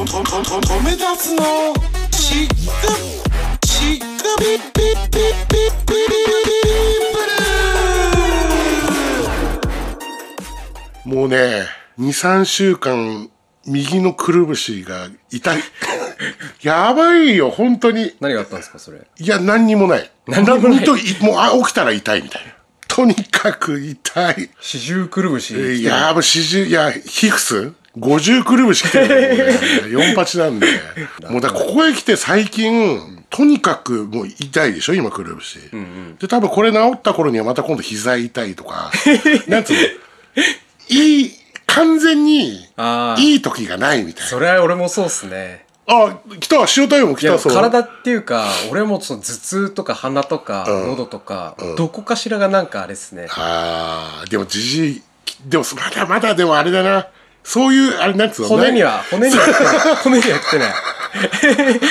とととととめ立つのちっくちっくびびびびびもうね、2、3週間、右のくるぶしが痛い。やばいよ、本当に。何があったんですかそれいや、何にもない。何にもない本当にもう、あ、起きたら痛いみたいな。とにかく痛い。四十くるぶしいや、もう四十、いや、ヒフス ?50 くるぶし来てるよ、もうね。4八なんで。もうだここへ来て最近、とにかくもう痛いでしょ、今くるぶし。で、多分これ治った頃にはまた今度膝痛いとか、なんつうの、いい、完全にいい時がないみたいな。それは俺もそうっすねあ、来た、塩対応も来た、そう。体っていうか俺もその頭痛とか鼻とか喉とか、どこかしらがなんかあれっすねああ、でもじじい、でもまだまだでもあれだな。そういう、あれなんつうの？骨には骨には来てない骨には来てない。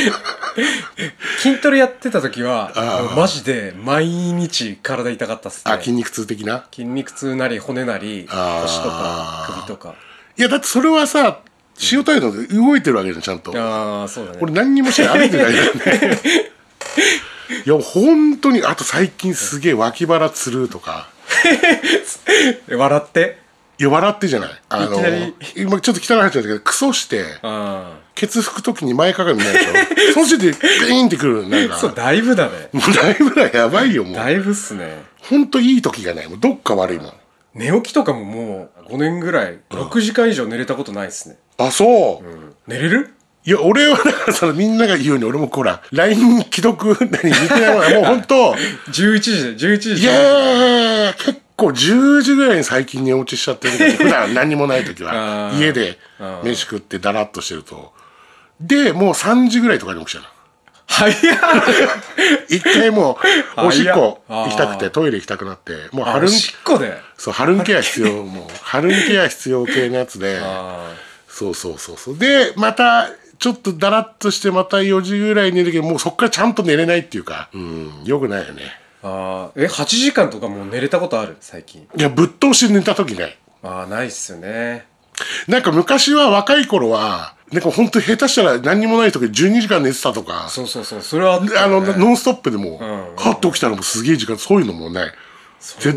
筋トレやってた時はマジで毎日体痛かったっすね。あ、筋肉痛的な？筋肉痛なり骨なりあー腰とか首とか。いや、だってそれはさ、塩対応で動いてるわけじゃん、ちゃんと。ああそうだね。俺何にもしてない歩いてないよね。いや、本当に、あと最近すげえ脇腹つるとか。え 笑って笑ってじゃない。あの今ちょっと汚い話なんだけど、クソして、あケツ拭くときに前かがみないでしょ？その時点でビーンってくる。なんか。あそうだいぶだねもうだいぶらやばいよ、もう。だいぶっすねほんといい時がない。もうどっか悪いもん。寝起きとかももう5年ぐらい6時間以上寝れたことないっすね、あ、そう。寝れる？いや、俺はだからそのみんなが言うように、俺もほら、LINE 既読、何、見てないもんもうほんと、11時で11時いやー、結構10時ぐらいに最近寝落ちしちゃってるけど、普段何もない時は家で飯食ってだらっとしてると。で、もう3時ぐらいとかに起きちゃうの。早っ。一回もう、おしっこ行きたくて、トイレ行きたくなって、もうあ春ん、おしっこで？そう、春んケア必要、もう、春んケア必要系のやつで、あそうそうそうそう。で、また、ちょっとだらっとして、また4時ぐらいに寝るけど、もうそっからちゃんと寝れないっていうか、うん、よくないよね。ーあーえ8時間とかもう寝れたことある？最近いや、ぶっ通し寝た時ない。ああないっすよねなんか昔は若い頃は、なんか本当に下手したら何にもない時12時間寝てたとか、そうそうそうそれはあったあの、ノンストップでも、んカッと起きたらもうすげえ時間、そういうのもない。れない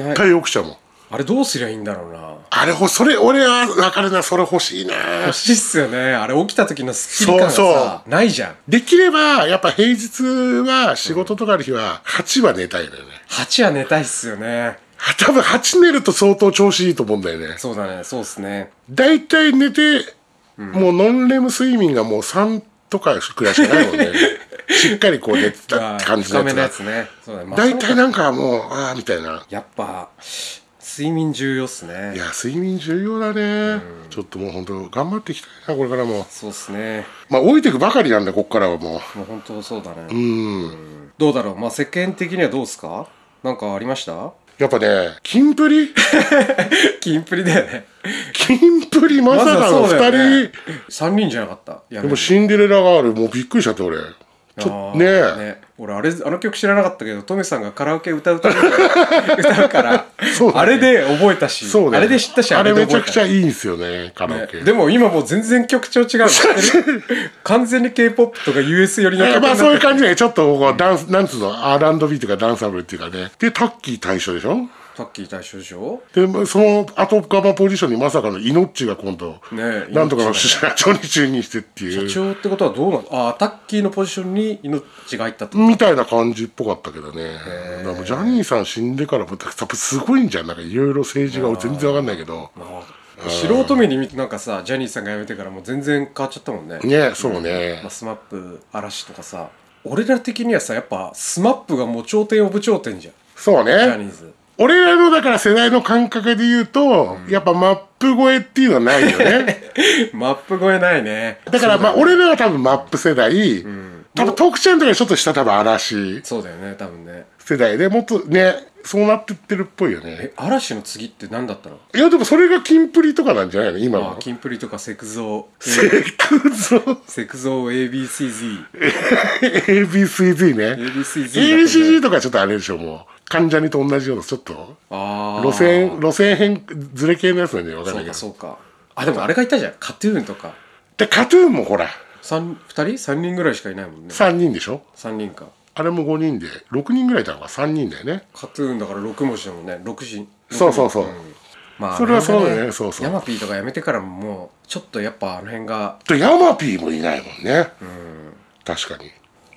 絶対起きちゃうもん。あれどうすりゃいいんだろうなあれほ、それ、俺は分かるな、それ欲しいな。欲しいっすよねあれ起きた時のスッキリ感がさそうそないじゃんできれば、やっぱ平日は仕事とかある日は、8は寝たいのよね。8は寝たいっすよね多分8寝ると相当調子いいと思うんだよね。そうだねそうっすね大体寝て、もうノンレム睡眠がもう3とかくらいしかないもんね。しっかりこう寝てたって感じの深めのややつが。つねそうだねまあ大体なんかもう、ああ、みたいな。やっぱ睡眠重要っすいねや、睡眠重要だね。ちょっともう本当頑張っていきたいな、これからも。そうっすね。まあ、老いていくばかりなんだ、こっからはももう本当そうだね。う。うん。どうだろう？まあ世間的にはどうっすか？なんかありました？やっぱね、キンプリ？キンプリだよね。キンプリまさかの二ね。人、3人じゃなかった？でもシンデレラガール、もうびっくりしちゃって、俺。ちょっあとね。ーね俺あれあの曲知らなかったけどトメさんがカラオケ歌うとき歌うから ね。あれで覚えたし、ね。あれで知ったしあれめで覚えたちゃくちゃいいんですよね、カラオケ。ねでも今もう全然曲調違う完全に K-POP とか US 寄りの曲えまあそういう感じで、ちょっとこうダンス、なんつうの、R&B とかダンサブルっていうかね。で、タッキー対象でしょ？タッキー大将でしょ？で、その後側ポジションにまさかのイノッチが今度、ねえなんとかのイノッチ社長に就任してっていう。社長ってことはどうなの？ああタッキーのポジションに命が入ったっみたいな感じっぽかったけどね。ジャニーさん死んでからも、やっぱすごいんじゃん。なんかいろいろ政治が全然わかんないけど。素人目に見てなんかさジャニーさんが辞めてからもう全然変わっちゃったもんねねそうねまあ、。スマップ嵐とかさ俺ら的にはさやっぱスマップがもう頂点 of 頂点じゃんそうね。ジャニーズ俺らのだから世代の感覚で言うと、やっぱスマップ越えっていうのはないよね。マップ越えないね。だからまあ俺らは多分マップ世代、多分徳ちゃんとかちょっと下多分嵐そうだよね多分ね。世代でもっとね、そうなってってるっぽいよね。え嵐の次って何だったの？いやでもそれがキンプリとかなんじゃないの？今あの。キンプリとかセクゾー。セクゾセクゾー ABCZ ABCD ね。ABCZ とかちょっとあれでしょ、もう。関ジャニと同じような、ちょっと。路線、路線変、ずれ系のやつなんでわかんそうないけど。かそうか。あでもあれがいたじゃん。カトゥーンとか。でカトゥーンもほら。三二人？三人ぐらいしかいないもんね。3人でしょ？三人か。あれも5人で6人ぐらいいたのが3人だよね。カトゥーンだから6文字だもんね。6字そうそうそう。まあそれはそうだよね。あの辺がそうそう。ヤマピーとかやめてからももうちょっとやっぱあの辺が。でヤマピーもいないもんね。確かに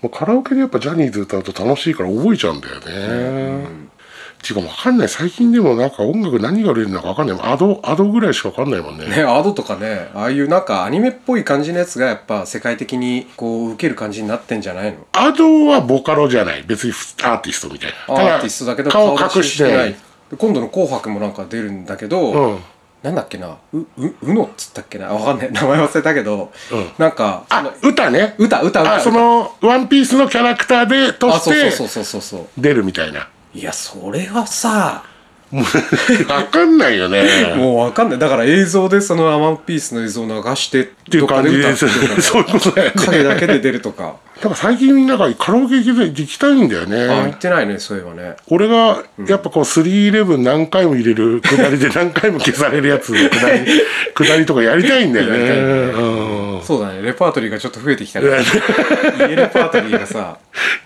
カラオケでやっぱジャニーズ歌うと楽しいから覚えちゃうんだよね、ていうかわかんない。最近でもなんか音楽何が売れるのかわかんない。アドアドぐらいしかわかんないもんね。ねアドとかねああいうなんかアニメっぽい感じのやつがやっぱ世界的にこう受ける感じになってんじゃないの？アドはボカロじゃない。別にアーティストみたいな。アーティストだけど顔出隠してない。で今度の「紅白」もなんか出るんだけど、うんなんだっけな？うううのっつったっけな？わかんない。名前忘れたけど、なんかそのあ歌ね。歌歌歌。あそのワンピースのキャラクターでとあしてそうそうそうそうそう。出るみたいな。いやそれはさわかんないよね。もうわかんない。だから映像でそのワンピースの映像を流してっっていう感じですそういうことだよね。影だけで出るとかだから最近なんかカラオケ行きたい行きたいんだよあ言っねてないねそういえばね。俺がやっぱこう311何回も入れるくだりで何回も消されるやつのくだり。くだりとかやりたいんだよね。そうだねレパートリーがちょっと増えてきたから 家レパートリーがさ。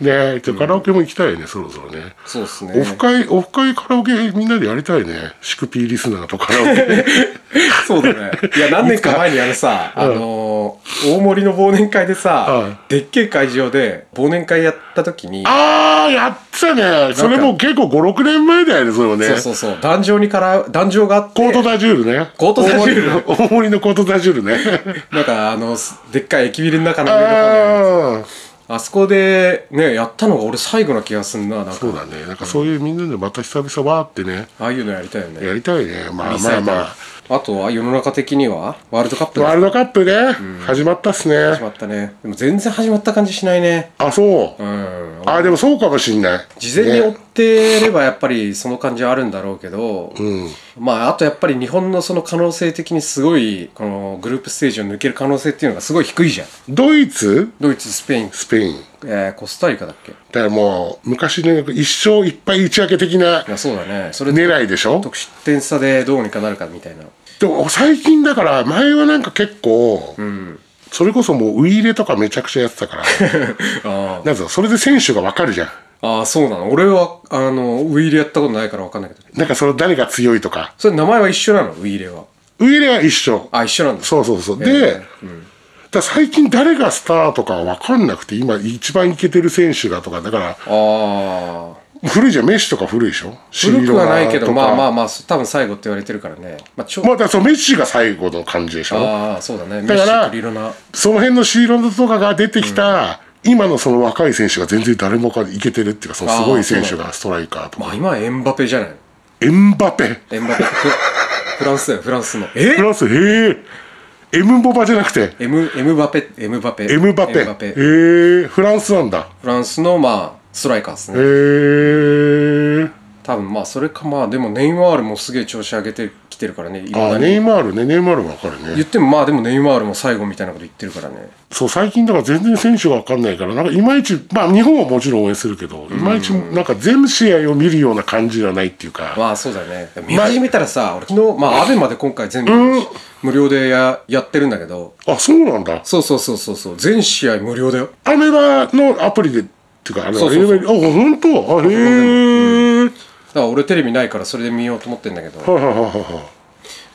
ねちょっとカラオケも行きたいねそろそろね。そうっすね。オフ会オフ会カラオケみんなでやりたいね。シクピーリスナーとカラオケ。そうだね。いや、何年か前にあのさ、あのー、大森の忘年会でさ、でっけえ会場で忘年会やった時に、ああやってたね。それも結構56年前だよねそれもね。そうそうそう、壇上にから、壇上があって、コートダジュールね。コートダジュール。大森の大森のコートダジュールね。なんかあの、でっかい駅ビルの中の上の方にあそこでね、やったのが俺最後な気がすんな、な。そうだね。なんかそういうみんなでまた久々わーってね。ああいうのやりたいよね。やりたいね。まあまあまあとは世の中的にはワールドカップワールドカップね。始まったっす始ねまったね。でも全然始まった感じしないね。あそう。うん。あでもそうかもしんない。事前に追っねてればやっぱりその感じはあるんだろうけど、うん。まああとやっぱり日本のその可能性的にすごいこのグループステージを抜ける可能性っていうのがすごい低いじゃん。ドイツ？ドイツスペイン、スペイン。えーコスタリカだっけ？いだからもう昔ね一生いっぱい打ち分け的なやそうだねそれで狙いでしょ得失点差でどうにかなるかみたいなでも最近だから前はなんか結構、それこそもうウイイレとかめちゃくちゃやってたから。あなんつうのそれで選手がわかるじゃん。あああそうなの。俺はあのウイイレやったことないから分かんないけど。なんかその誰が強いとか。それ名前は一緒なの？ウイイレは。ウイイレは一緒。あ一緒なんだ。そうそうそう。で、ええだから最近誰がスターとかわかんなくて、今一番イケてる選手がとか、だから、ああ古いじゃん、メッシとか古いでしょ？古くはないけどまあまああ。まあ多分最後って言われてるからね。まあちょまあ、だそのメッシが最後の感じでしょ？ああそうだね。だからその辺のシーロンドとかが出てきた、今のその若い選手が全然誰もかいけてるっていうか、そのすごい選手がストライカーとか。まあ今はエンバペじゃない。エンバペ。エンバペ。フフランスだよフランスの。え？フランス、へえ。エムボバじゃなくて、エムエムバペエムバペ。エムバペ。エムバペ。へえ、フランスなんだ。フランスのまあストライカーですへねえ。多分まあそれかまあでもネイマールもすげえ調子上げてきてるからねあ、なネイマールね、ネイマールわかるね。言。ってもまあでもネイマールも最後みたいなこと言ってるからね。そう、最近だから全然選手がわかんないから、なんかいまいち、まあ日本はもちろん応援するけど、いまいちなんか全試合を見るような感じではないっていうか、まあそうだよね。見始めたらさ俺昨日まあアベまで今回全部無料でややってるんだけど。あ、そうなんだ。そうそうそうそうそう。全試合無料だよ。アメバのアプリで、うか、あれそうそうそうあ、本当？あ、へえ。だから俺テレビないからそれで見ようと思ってんだけどはいはいはいは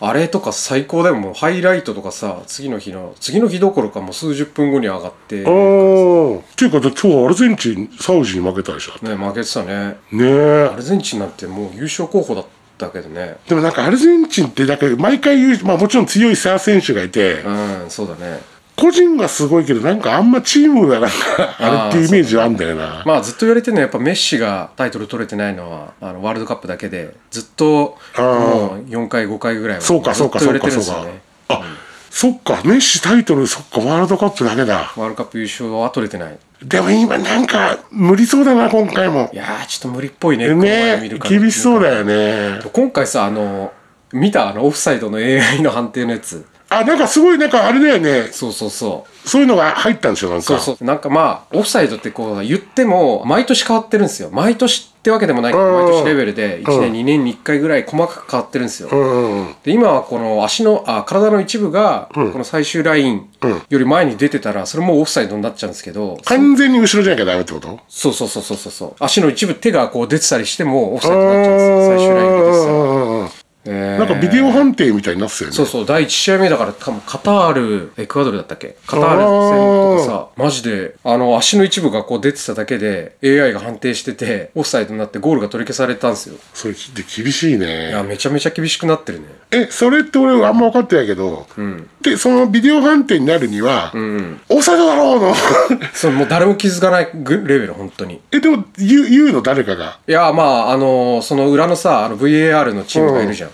あれとか最高だよもうハイライトとかさ次の日の次の日どころかもう数十分後に上がってい。ああ。っていうか、今日アルゼンチン、サウジに負けたでしょ？ね負けてたねねえア。ルゼンチンなんてもう優勝候補だったけどねでもなんかアルゼンチンって、だから毎回言う、まあもちろん強いスター選手がいて、うんそうだね個人がすごいけど、なんかあんまチームがなんか、あれっていうイメージはあんだよな。まあずっと言われてるのはやっぱメッシがタイトル取れてないのはあのワールドカップだけでずっともう4回5回ぐらいはそうかそうかずっと言われそうかそうかてるんですよね。あ、そっか、メッシタイトル、そっか、ワールドカップだけだ。ワールドカップ優勝は取れてないでも今なんか無理そうだな、今回もい。やーちょっと無理っぽいねね厳しそうだよね。今回さあの見たあのオフサイドの AI の判定のやつあ、なんかすごい、なんかあれだよね。そうそうそう。そういうのが入ったんですよ、なんか。そうそう。なんかまあオフサイドってこう言っても毎年変わってるんですよ。毎年ってわけでもないけどうん。毎年レベルで1年2年に1回ぐらい細かく変わってるんですよ。で今はこの足のあ体の一部がこの最終ラインより前に出てたらそれもうオフサイドになっちゃうんですけど完全に後ろじゃなきゃダメってこと？そうそうそうそうそうそう。足の一部手がこう出てたりしてもオフサイドになっちゃうんですよ。最終ラインが出てなんかビデオ判定みたいになってたよね。そうそう、第1試合目だから、多分カタール、エクアドルだったっけ？カタール戦とかさ、マジで、あの、足の一部がこう出てただけで、AI が判定してて、オフサイドになってゴールが取り消されたんですよ。それで厳しいいね。や、めちゃめちゃ厳しくなってるね。え、それって俺あんま分かってないけど、で、そのビデオ判定になるには、オフサイドだろうの。そう、もう誰も気づかないぐレベル、本当に。え、でも言う言うの誰かが？いや、まあ、あのその裏のさ、あの VAR のチームがいるじゃん。うん。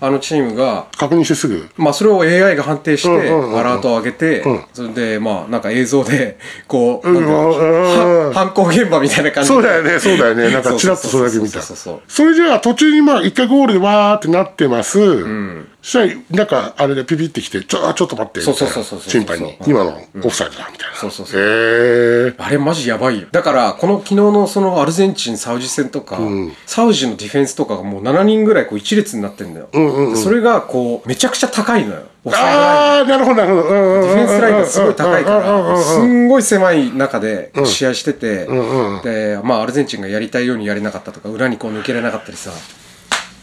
あのチームが、確認してすぐ？まあ、それを AI が判定して、アラートを上げて、それで、まあ、なんか映像で、こう、犯行現場みたいな感じでそうだよね、そうだよね。なんかチラッとそれだけ見た。それじゃあ途中にまあ一回ゴールでわーってなってます。そしたらなんかあれでピピってきて、ちょ、あちょっと待って。そうそうそうそうそう審判に。今のオフサイドだ、みたいな。そうそうそうへー。あれマジやばいよ。だから、この昨日のそのアルゼンチン、サウジ戦とか、サウジのディフェンスとかがもう7人ぐらいこう一列になってんだよ。それがこう、めちゃくちゃ高いのよ。ああ、なるほど、なるほど。うんうんディフェンスラインがすごい高いかうんうんうんら、うんすんごい狭い中で試合してて、で、まあアルゼンチンがやりたいようにやれなかったとか、裏にこう抜けれなかったりさ、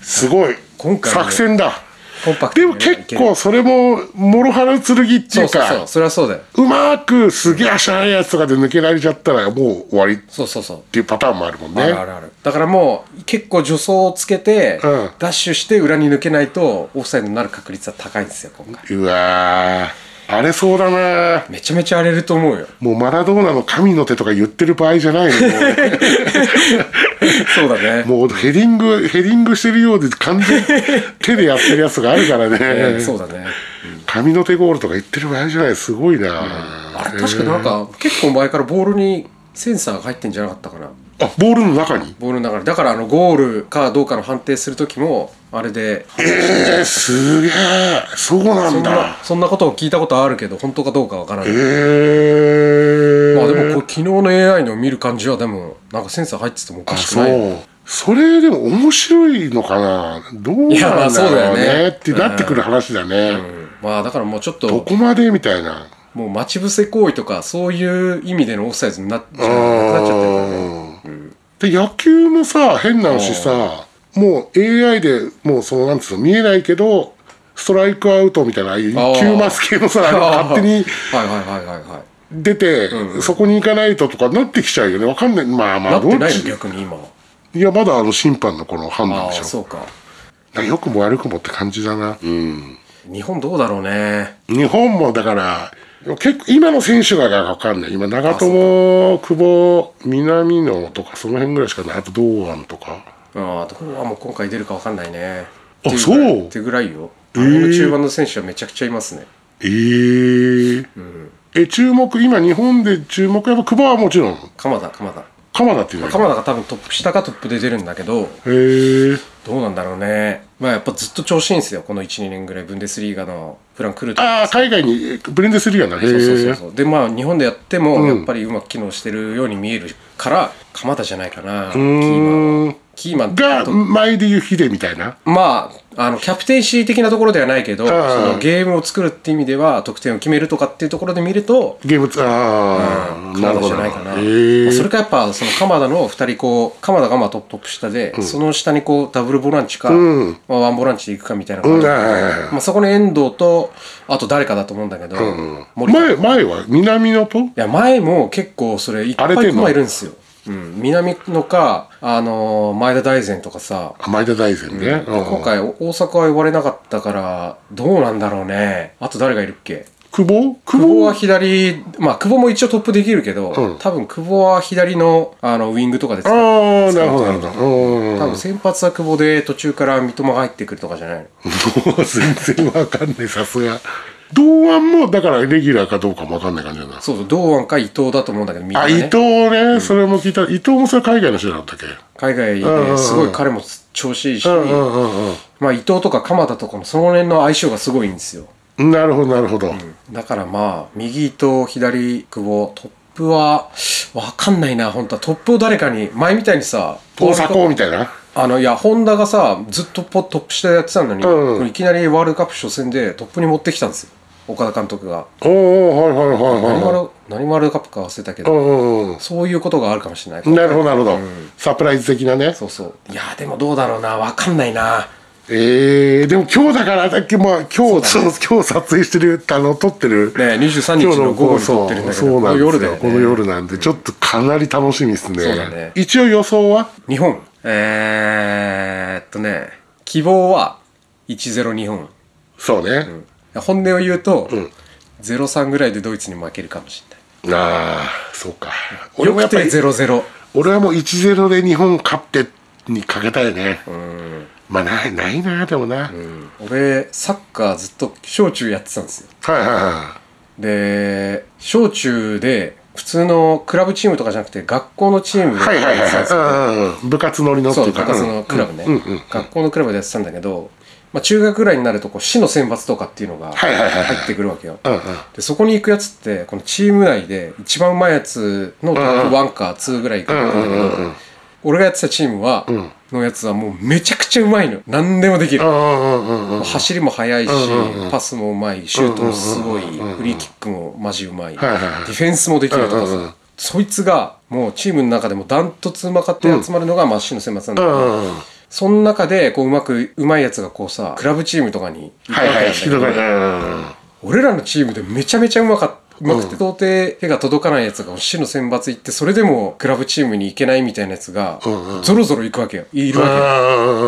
すごい。今回ね作戦だ。コンパクトでも結構それも、諸刃の剣っていそううそうそう、か、それはそうだよ。うまくすげえ足速いやつとかで抜けられちゃったらもう終わりっそうそうそう。ていうパターンもあるもんね。あるあるある。だからもう、結構助走をつけて、うんダッシュして裏に抜けないと、オフサイドになる確率は高いんですよ、今回。うわー。荒れそうだなめちゃめちゃ荒れると思うよ。もうマラドーナの神の手とか言ってる場合じゃないの そうだね。もうヘディング、ヘディングしてるようで完全に手でやってるやつがあるからえね。そうだね。神の手ゴールとか言ってる場合じゃない。すごいな、あれ、確かなんか、結構前からボールにセンサーが入ってんじゃなかったかな。あ、ボールの中に？ボールの中で。だから、あの、ゴールかどうかの判定するときも、あれで、えー、すげえ。そうなそんだ。、そんなことを聞いたことあるけど、本当かどうかわからない。えー。まあでも、これ昨日の AI の見る感じは、でも、なんかセンサー入っててもおかあ、しくそないよね。う。それでも面白いのかな？どうなんいやまあそうだろうねねってなってくる話だね。うんまあだからもうちょっどと、こまでみたいな。もう待ち伏せ行為とか、そういう意味でのオフサイドになっちゃってるからね。で野球もさ変なしさもう AI でもうそのなんつうの見えないけどストライクアウトみたいなああいうあー9マス系のさあれ勝手にはいはいはいはいはい。出て、そこに行かないととかなってきちゃうよね。わかんない。まあまあどっち？逆に今。いやまだあの審判のこの判断でしょ。そうか。よくも悪くもって感じだな。うん。日本どうだろうね。日本もだから結構今の選手がわかんない。今長友久保南野とかその辺ぐらいしかない。あと堂安とかああ、どこはもう今回出るかわかんないね。あそう？ってぐらいよ。中盤の選手はめちゃくちゃいますね。えーえ注目今日本で注目やっぱ久保はもちろん？鎌田、鎌田。鎌田っていうの鎌田が多分トップ下かトップで出るんだけど、へえどうなんだろうね。まあやっぱずっと調子いいんですよ。この1、2年ぐらいブンデスリーガのプラン来ると。ああ海外にブレンデスリーガなへそうそうそうえそう。で、まあ日本でやってもやっぱりうまく機能してるように見えるから、鎌田じゃないかな。キーマンは。キーマンが前で言うヒデみたいな？まあ、あの、キャプテンシー的なところではないけど、そのゲームを作るって意味では、得点を決めるとかっていうところで見ると、ゲームああな鎌田るほど。じゃないかな。それかやっぱ、その鎌田の二人こう、鎌田がまあトップトップ下で、その下にこう、ダブルボランチか、ん。まあ、ワンボランチでいくかみたいなまあ、そこに遠藤と、あと誰かだと思うんだけど、前前は南野とや、前も結構それいっぱい荒れてんの？駒いるんですよ。うん。南野か、あのー前田大然とかさ、あ前田大然ね。うん。今回大阪は呼ばれなかったからどうなんだろうね。あと誰がいるっけ？久保？久保？は左まあ久保も一応トップできるけど、うん。多分久保は左のあのウィングとかで使う。ああなるほどなるほど。うん。多分先発は久保で途中から三笘が入ってくるとかじゃないの？も う全然わかんないさすが堂安もだからレギュラーかどうかもわかんない感じだな。そうそう堂安か伊藤だと思うんだけどみんなあ、ね伊藤ね、それも聞いた。伊藤もそれ海外の人だったっけ？海外うんうんうん。ですごい彼も調子いいし、うんうんまあ伊藤とか鎌田とかもその辺の相性がすごいんですよ。うん。なるほど、なるほど。だからまあ右伊藤左久保トップはわかんないな本当は。トップを誰かに前みたいにさ大迫みたいな？あのいやホンダがさずっとポトップ下でやってたのに、うんいきなりワールドカップ初戦でトップに持ってきたんですよ岡田監督が。おおはいはいはい何ワはール何ワールドカップか忘れたけいど、うんうんそういうことがあるかもしれないうんなるほどなるほど、サプライズ的なね。そうそう。いやでもどうだろうな。わかんないな。ええでも今日だからだっけまあ今日そう、今日撮影してるあの撮ってる。ね23日の午後に撮ってるんだけどそうそうなんですよ。この夜だよね。この夜なんでちょっとかなり楽しみですね。そうだね。一応予想は？日本。えー、っとね希望は1-0日本。そうね、本音を言うと、0-3ぐらいでドイツに負けるかもしれない。ああそうか。俺もやっぱり0-0俺はもう1-0で日本勝ってにかけたいね。まあないないなでもな、はい俺サッカーずっと小中やってたんですよ。はいはで小中で普通のクラブチームとかじゃなくて学校のチームでいはいはいやってたんですよ。はいうんうん。部活乗りのっていうか。そう部活のクラブね、うんうんうん。学校のクラブでやってたんだけど、まあ、中学ぐらいになるとこう市の選抜とかっていうのが入ってくるわけよ、でそこに行くやつってこのチーム内で一番うまいやつのトップ1か2ぐらい行くんだけど、俺がやってたチームは、のやつはもうめちゃくちゃうまいの。何でもできる、走りも速いし、パスもうまいシュートもすごい、フリーキックもマジうまい、ディフェンスもできるとかさ、そいつがもうチームの中でもダントツうまかって集まるのが、まあ市の選抜なんだけど、その中でこううまくうまいやつがこうさクラブチームとかに行くわはいはいけなんだけど、広がりうん俺らのチームでめちゃめちゃうまかっうまくて到底手が届かないやつが市の選抜行ってそれでもクラブチームに行けないみたいなやつがゾロゾロ行くわけよ。いるわけよ。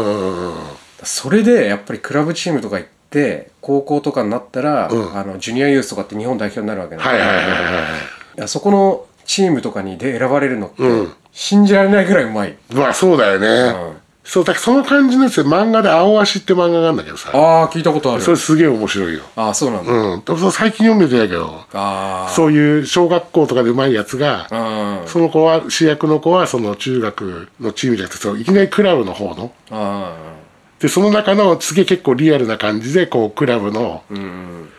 うんそれでやっぱりクラブチームとか行って高校とかになったら、あのジュニアユースとかって日本代表になるわけだはいはいはいはい。いやそこのチームとかにで選ばれるのって、うん。信じられないぐらいうまい。まあそうだよね、んそうだからその感じのやつで漫画で「青足」って漫画があるんだけどさ。ああ聞いたことある。それすげえ面白いよ。ああそうなんだ、うん。最近読めてないけどああそういう小学校とかでうまいやつがうん。その子は主役の子はその中学のチームじゃなくていきなりクラブの方のあでその中のすげえ結構リアルな感じでこうクラブの,、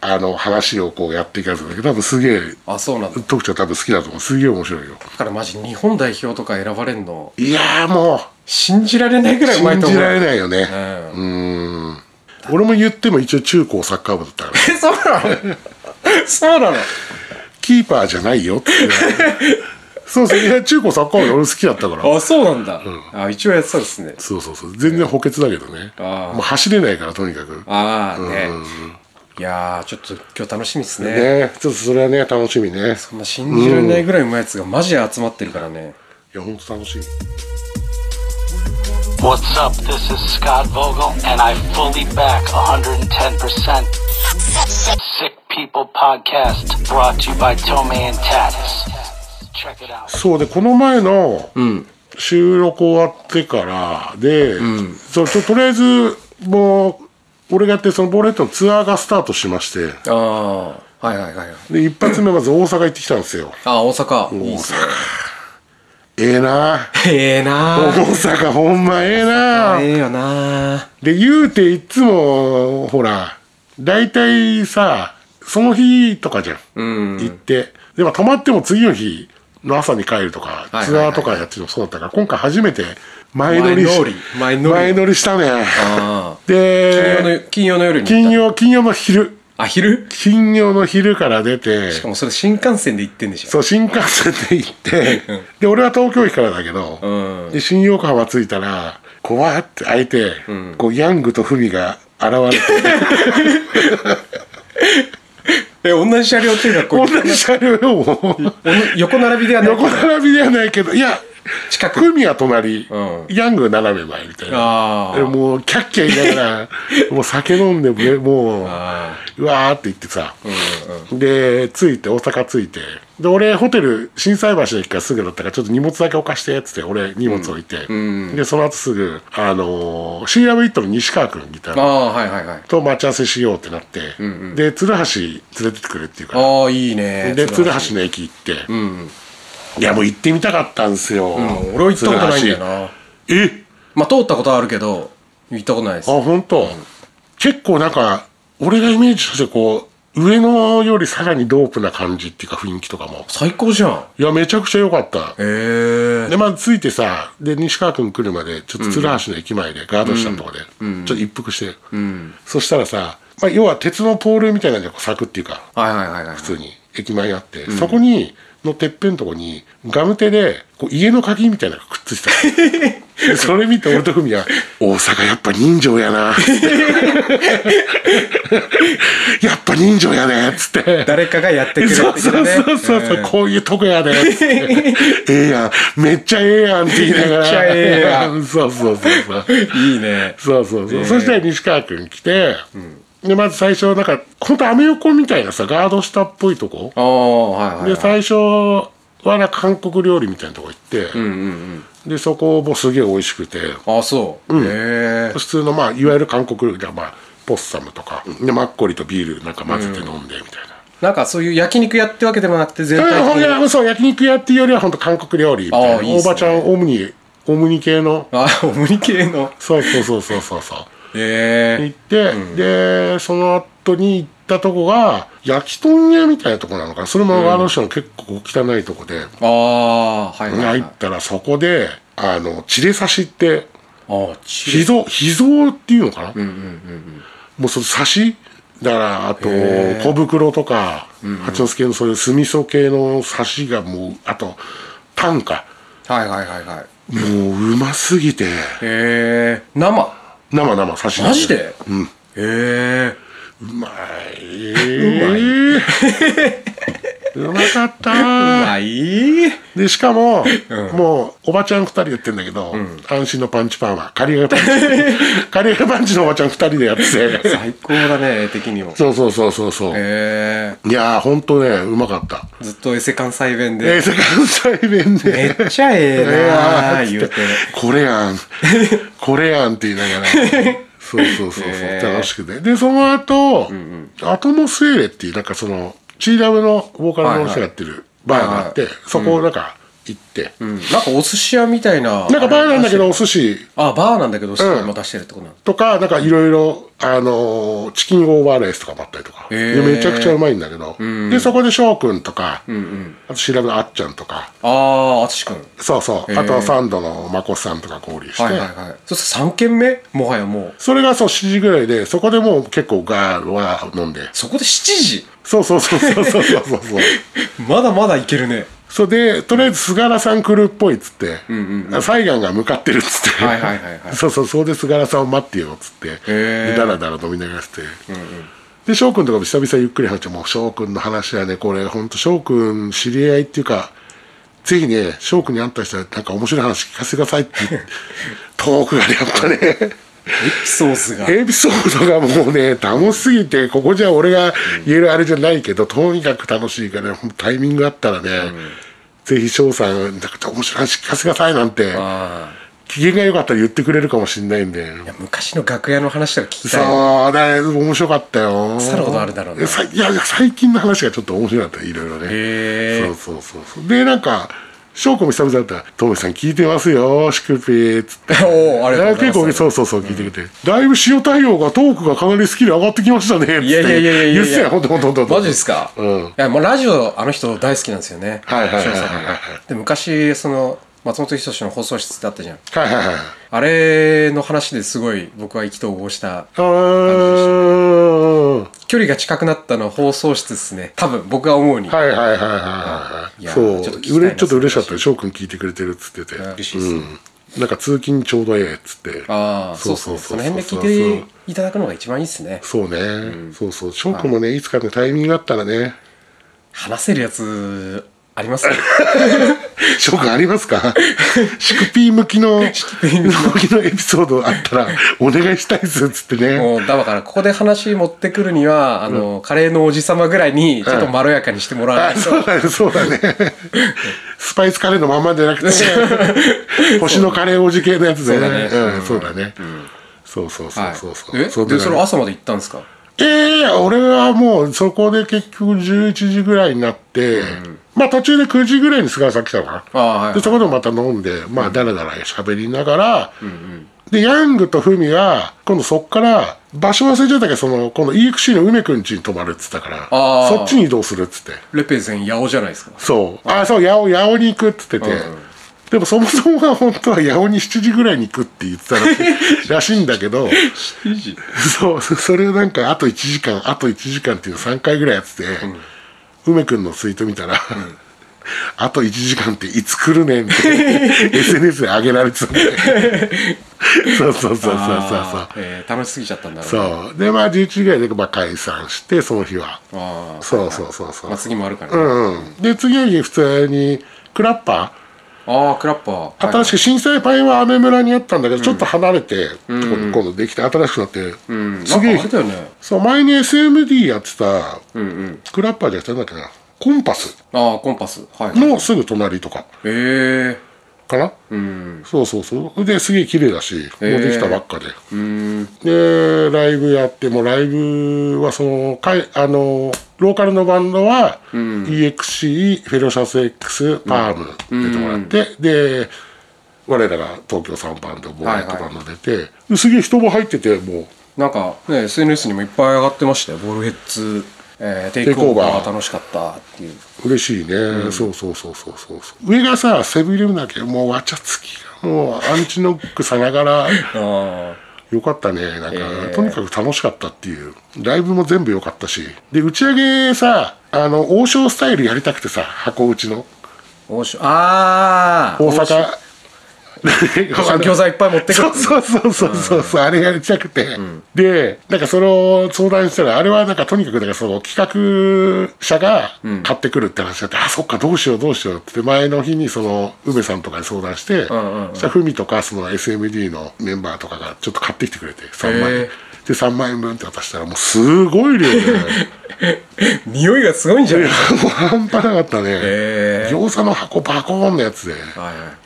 あの話をこうやっていくやつだけど多分すげえああそうなんだ。だ特徴多分好きだと思う。すげえ面白いよ。からマジ日本代表とか選ばれんの？いやーもう。信じられないぐらいうまいと思う。信じられないよね。うん。うん。俺も言っても一応中高サッカー部だったから。え そうなの？そうなの？キーパーじゃないよって そうそう。いや中高サッカー部俺好きだったから。あそうなんだ、あ一応やってたんですね。そうそうそう。全然補欠だけどね。あー。もう走れないからとにかく。ああね、いやーちょっと今日楽しみですね。ねちょっとそれはね楽しみね。そんな信じられないぐらいうまいやつがマジで集まってるからね、いやほんと楽しみ What's up? This is Scott Vogel, and I fully back 110% Sick People Podcast, brought to you by Tomei and Tatis. そうでこの前の収録終わってからで、そうちょとりあえずもう俺がやってるそのボーレットのツアーがスタートしまして。ああはいはいはいはい。で一発目まず大阪行ってきたんですよ。ああ大阪。いいええな。ええな。大阪ほんまええな。ええよな。で言うていつもほら大体さその日とかじゃん、うん。行って。でも泊まっても次の日の朝に帰るとか、ツアーとかやってるのそうだったから今回初めて前乗りし前乗り。したね。あ金曜での金曜の夜に金曜金曜の昼。あ昼？金曜の昼から出て。しかもそれ新幹線で行ってんでしょ。そう新幹線で行って。で俺は東京駅からだけど、うん。で新横浜着いたら怖って開いて、こうヤングとフミが現れて え同じ車両っていうかこう同じ車両を。お の横並びではない横並びではないけど。いや近く。フミは隣、うん。ヤング斜め前みたいな。あでもうキャッキャ言いながら もう酒飲んでねもうあうわーって言ってさ、で着いて大阪着いて。で俺ホテル心斎橋駅からすぐだったからちょっと荷物だけ置かしてっつって俺荷物置いて、でその後すぐあのー、シーラブイットの西川君ギターああはいはいはい。と待ち合わせしようってなって、で鶴橋連れてってくれっていうから。ああいいね。で鶴橋。の駅行って、いやもう行ってみたかったんですよ、うん。俺は行ったことないんだよ鶴な橋え？まあ通ったことはあるけど行ったことないです。あ本当、結構なんか俺がイメージとしてこう上野よりさらにドープな感じっていうか雰囲気とかも。最高じゃん。いや、めちゃくちゃ良かった。へえ。で、まず着いてさ、で、西川くん来るまで、ちょっと鶴橋の駅前で、ガード下のとこで、ちょっと一服して、そしたらさ、まあ、要は鉄のポールみたいなのが柵っていうか、はいはいはいはい普通に。駅前にあって、そこに、のてっぺんのとこに、ガム手で、こう家の鍵みたいなのがくっついてた それ見て俺とふみは、大阪やっぱ人情やな。やっぱ人情やね、つって。誰かがやってくれるそうそうそうそうそう、んこういうとこやで、つって。ええやん、めっちゃええやんって言いながら。めっちゃええやんそうそうそうそう。いいねそうそうそう。ええそしたら西川くん来て、で、まず最初、なんか、ほんとアメ横みたいなさ、ガード下っぽいとこ？ああはいはい、で、はい、最初はなんか韓国料理みたいなとこ行って、で、そこもすげえ美味しくて、ああそう、へえ普通の、まあ、いわゆる韓国料理が、まあ、ポッサムとか、で、マッコリとビールなんか混ぜて飲んで、みたいな。なんかそういう焼肉屋ってわけでもなくて全い体的に。やそう焼肉屋っていうよりは本当韓国料理みたいな。ね。おばちゃんオムニオムニ系の。あオムニ系の。そうそうそうそうそうそうへえ行って、でその後に行ったとこが焼き豚屋みたいなとこなのかな。それもガードション結構汚いとこで、ああはいはい、はい、入ったらそこであのチレ刺しってああチ秘蔵秘蔵っていうのかな、もうその刺しだからあと小袋とか、八之助のそういう酢味噌系の刺しがもうあとタンかはいはいはいはい。もううますぎて。へえ生？生生刺しマジで？うん。へえうまい。うま かった。うまい。でしかも、もうおばちゃん2人でやってんだけど、安心のパンチパンはカリガヤパンチ。カリガヤパンチのおばちゃん2人でやって。て最高だね絵的にも。そうそうそうそうそう。へえいやーほんとねうまかった。ずっとエセ関西弁えー、で世関西弁で。めっちゃええなーえー言うて。これやん。これやんって言いながら。そうそうそうそう、へー。楽しくて。でその後、アトモスエーレっていうなんかそのチーラムのボーカルの人がやってるバーがあって、そこをなんか行って、うん。なんかお寿司屋みたいななんかバーなんだけどお寿司。あバーなんだけどお寿司も出してるってことなんだとかなんかいろいろあのーチキンオーバーライスとかもあったりとか、めちゃくちゃうまいんだけど、でそこで翔くんとか、あと調べのあっちゃんとか。ああ淳君そうそう、あとサンドのまこさんとか交流して、はいはいはい。そして3軒目？もはやもう。それがそう7時ぐらいでそこでもう結構ガーは飲んで。そこで7時？そうそうそうそうそうそうそう。まだまだいけるね。それでとりあえず菅原さん来るっぽいっつって。西岸が向かってるっつって。はいはいはいはい。そうそうそこで菅原さんを待ってよっつって。ダラダラ飲みながらして、で翔くんとかも久々ゆっくり話してもう翔くんの話はねこれほんと翔くん知り合いっていうかぜひね翔くんに会った人はなんか面白い話聞かせてくださいって トークがねやっぱねエピソードが。エピソードがもうね楽しすぎてここじゃ俺が言えるあれじゃないけど、とにかく楽しいから、タイミングあったらね、ぜひ翔さんなんか面白い話聞かせてくださいなんてあ機嫌が良かったら言ってくれるかもしれないんで。あいや昔の楽屋の話とか聞きたい。そうだね面白かったよ。腐るほどあるだろうねさいや最近の話がちょっと面白かったいろいろね。そうそうそうそう。でなんか翔子も久々だった。ら「トムさん聞いてますよ。シクピー」っつっておーありがとうございます。結構そうそうそう聞いてくれて、だいぶ塩対応がトークがかなりスキル上がってきましたね。っつっていやいやいやいや。いや言って。たよ。ほんとほんとほんと。マジですか、うん。いやもうラジオあの人大好きなんですよね。はいはいはいはいはい。で昔その松本人志の放送室ってあったじゃん。はいはいはいあれの話ですごい僕は意気投合したあー距離が近くなったのは放送室ですね。多分僕が思うに、はいはいはいはいはいそう。ちょっとれちょっと嬉しかったよ。翔くん聞いてくれてるっつってて。嬉しいっすね。うん。なんか通勤ちょうどええっつって。ああそうそうその辺で聞いていただくのが一番いいっすね。そうね、そうそう。翔くんもねいつかねタイミングがあったらね。話せるやつあります 翔くんありますか？シクピー向きの向きの。エピソードあったらお願いしたいっすっつってね。もうだからここで話持ってくるにはあの、カレーのおじさまぐらいにちょっとまろやかにしてもらわないと、あそうだねそうだね。スパイスカレーのまんまじゃなくて星のカレーおじ系のやつだよね。そうだね。うんそうそうそうそうはいそうそう、え？そうでそれ朝まで行ったんですか？ええ俺はもうそこで結局11時ぐらいになって、まあ途中で9時ぐらいに菅原さん来たのかな、いでそこでもまた飲んでまあだらだら喋りながら、でヤングとフミは今度そっから場所忘れちゃったけどその今度 EXC の梅くん家に泊まるっつったからそっちに移動するっつって。レペゼン八尾じゃないですか。そう。あそう八尾八尾に行くっつってて、でもそもそもは本当は八尾に7時ぐらいに行くって言ってたらしいらしいんだけど そうそれをなんかあと1時間あと1時間っていうの3回ぐらいやってて、梅くんのツイート見たら、あと1時間っていつ来るねんって SNS で上げられてたんで そうそうそうそうそうそう。えー楽しすぎちゃったんだろうね。そう。でまあ11時ぐらいでまあ解散してその日は。そうそうそうそう、まあ次もあるからね。うんうん。で次の日普通にクラッパああクラッパー。ー新しく震災パイはアメ村にあったんだけど、ちょっと離れて、とこに今度できて新しくなって、うん。なんか次あれだよね。そう前に SMD やってたうんうん。クラッパーでやってたんだっけなコンパス。ああコンパス。はいはい。のすぐ隣とか。えかな、えうん。そうそうそう。ですげえ綺麗だし、もうできたばっかで。うん。でライブやってもライブはそのかいあのローカルのバンドは、EXC フェロシャス X パーム出てもらって、で我らが東京3バンドボーイットバンド出て、ですげえ人も入っててもう。なんかね SNS にもいっぱい上がってましたよ。ボールヘッズ、えーテイクオーバー楽しかったっていう。嬉しいね、そうそうそうそうそうそう。上がさセブンイレブンだけもうわちゃつきがもうアンチノックさながらあよかったね。なんか、えー。とにかく楽しかったっていう。ライブも全部良かったし。で打ち上げさあの王将スタイルやりたくてさ箱打ちの。あ大島ああ大阪 餃子いっぱい持ってく。るそうそうそうそうそう。そう、あれやりたくて、でなんかそれを相談したらあれはなんかとにかくだからその企画者が買ってくるって話だって、あそっかどうしようどうしようって。前の日にその梅さんとかに相談して、んうんうん。そしたらふみとかその SMD のメンバーとかがちょっと買ってきてくれて3万円へで3万円分って渡したらもうすごい量で 匂いがすごいんじゃない？もう半端なかったね、へー餃子の箱バコーンのやつで。は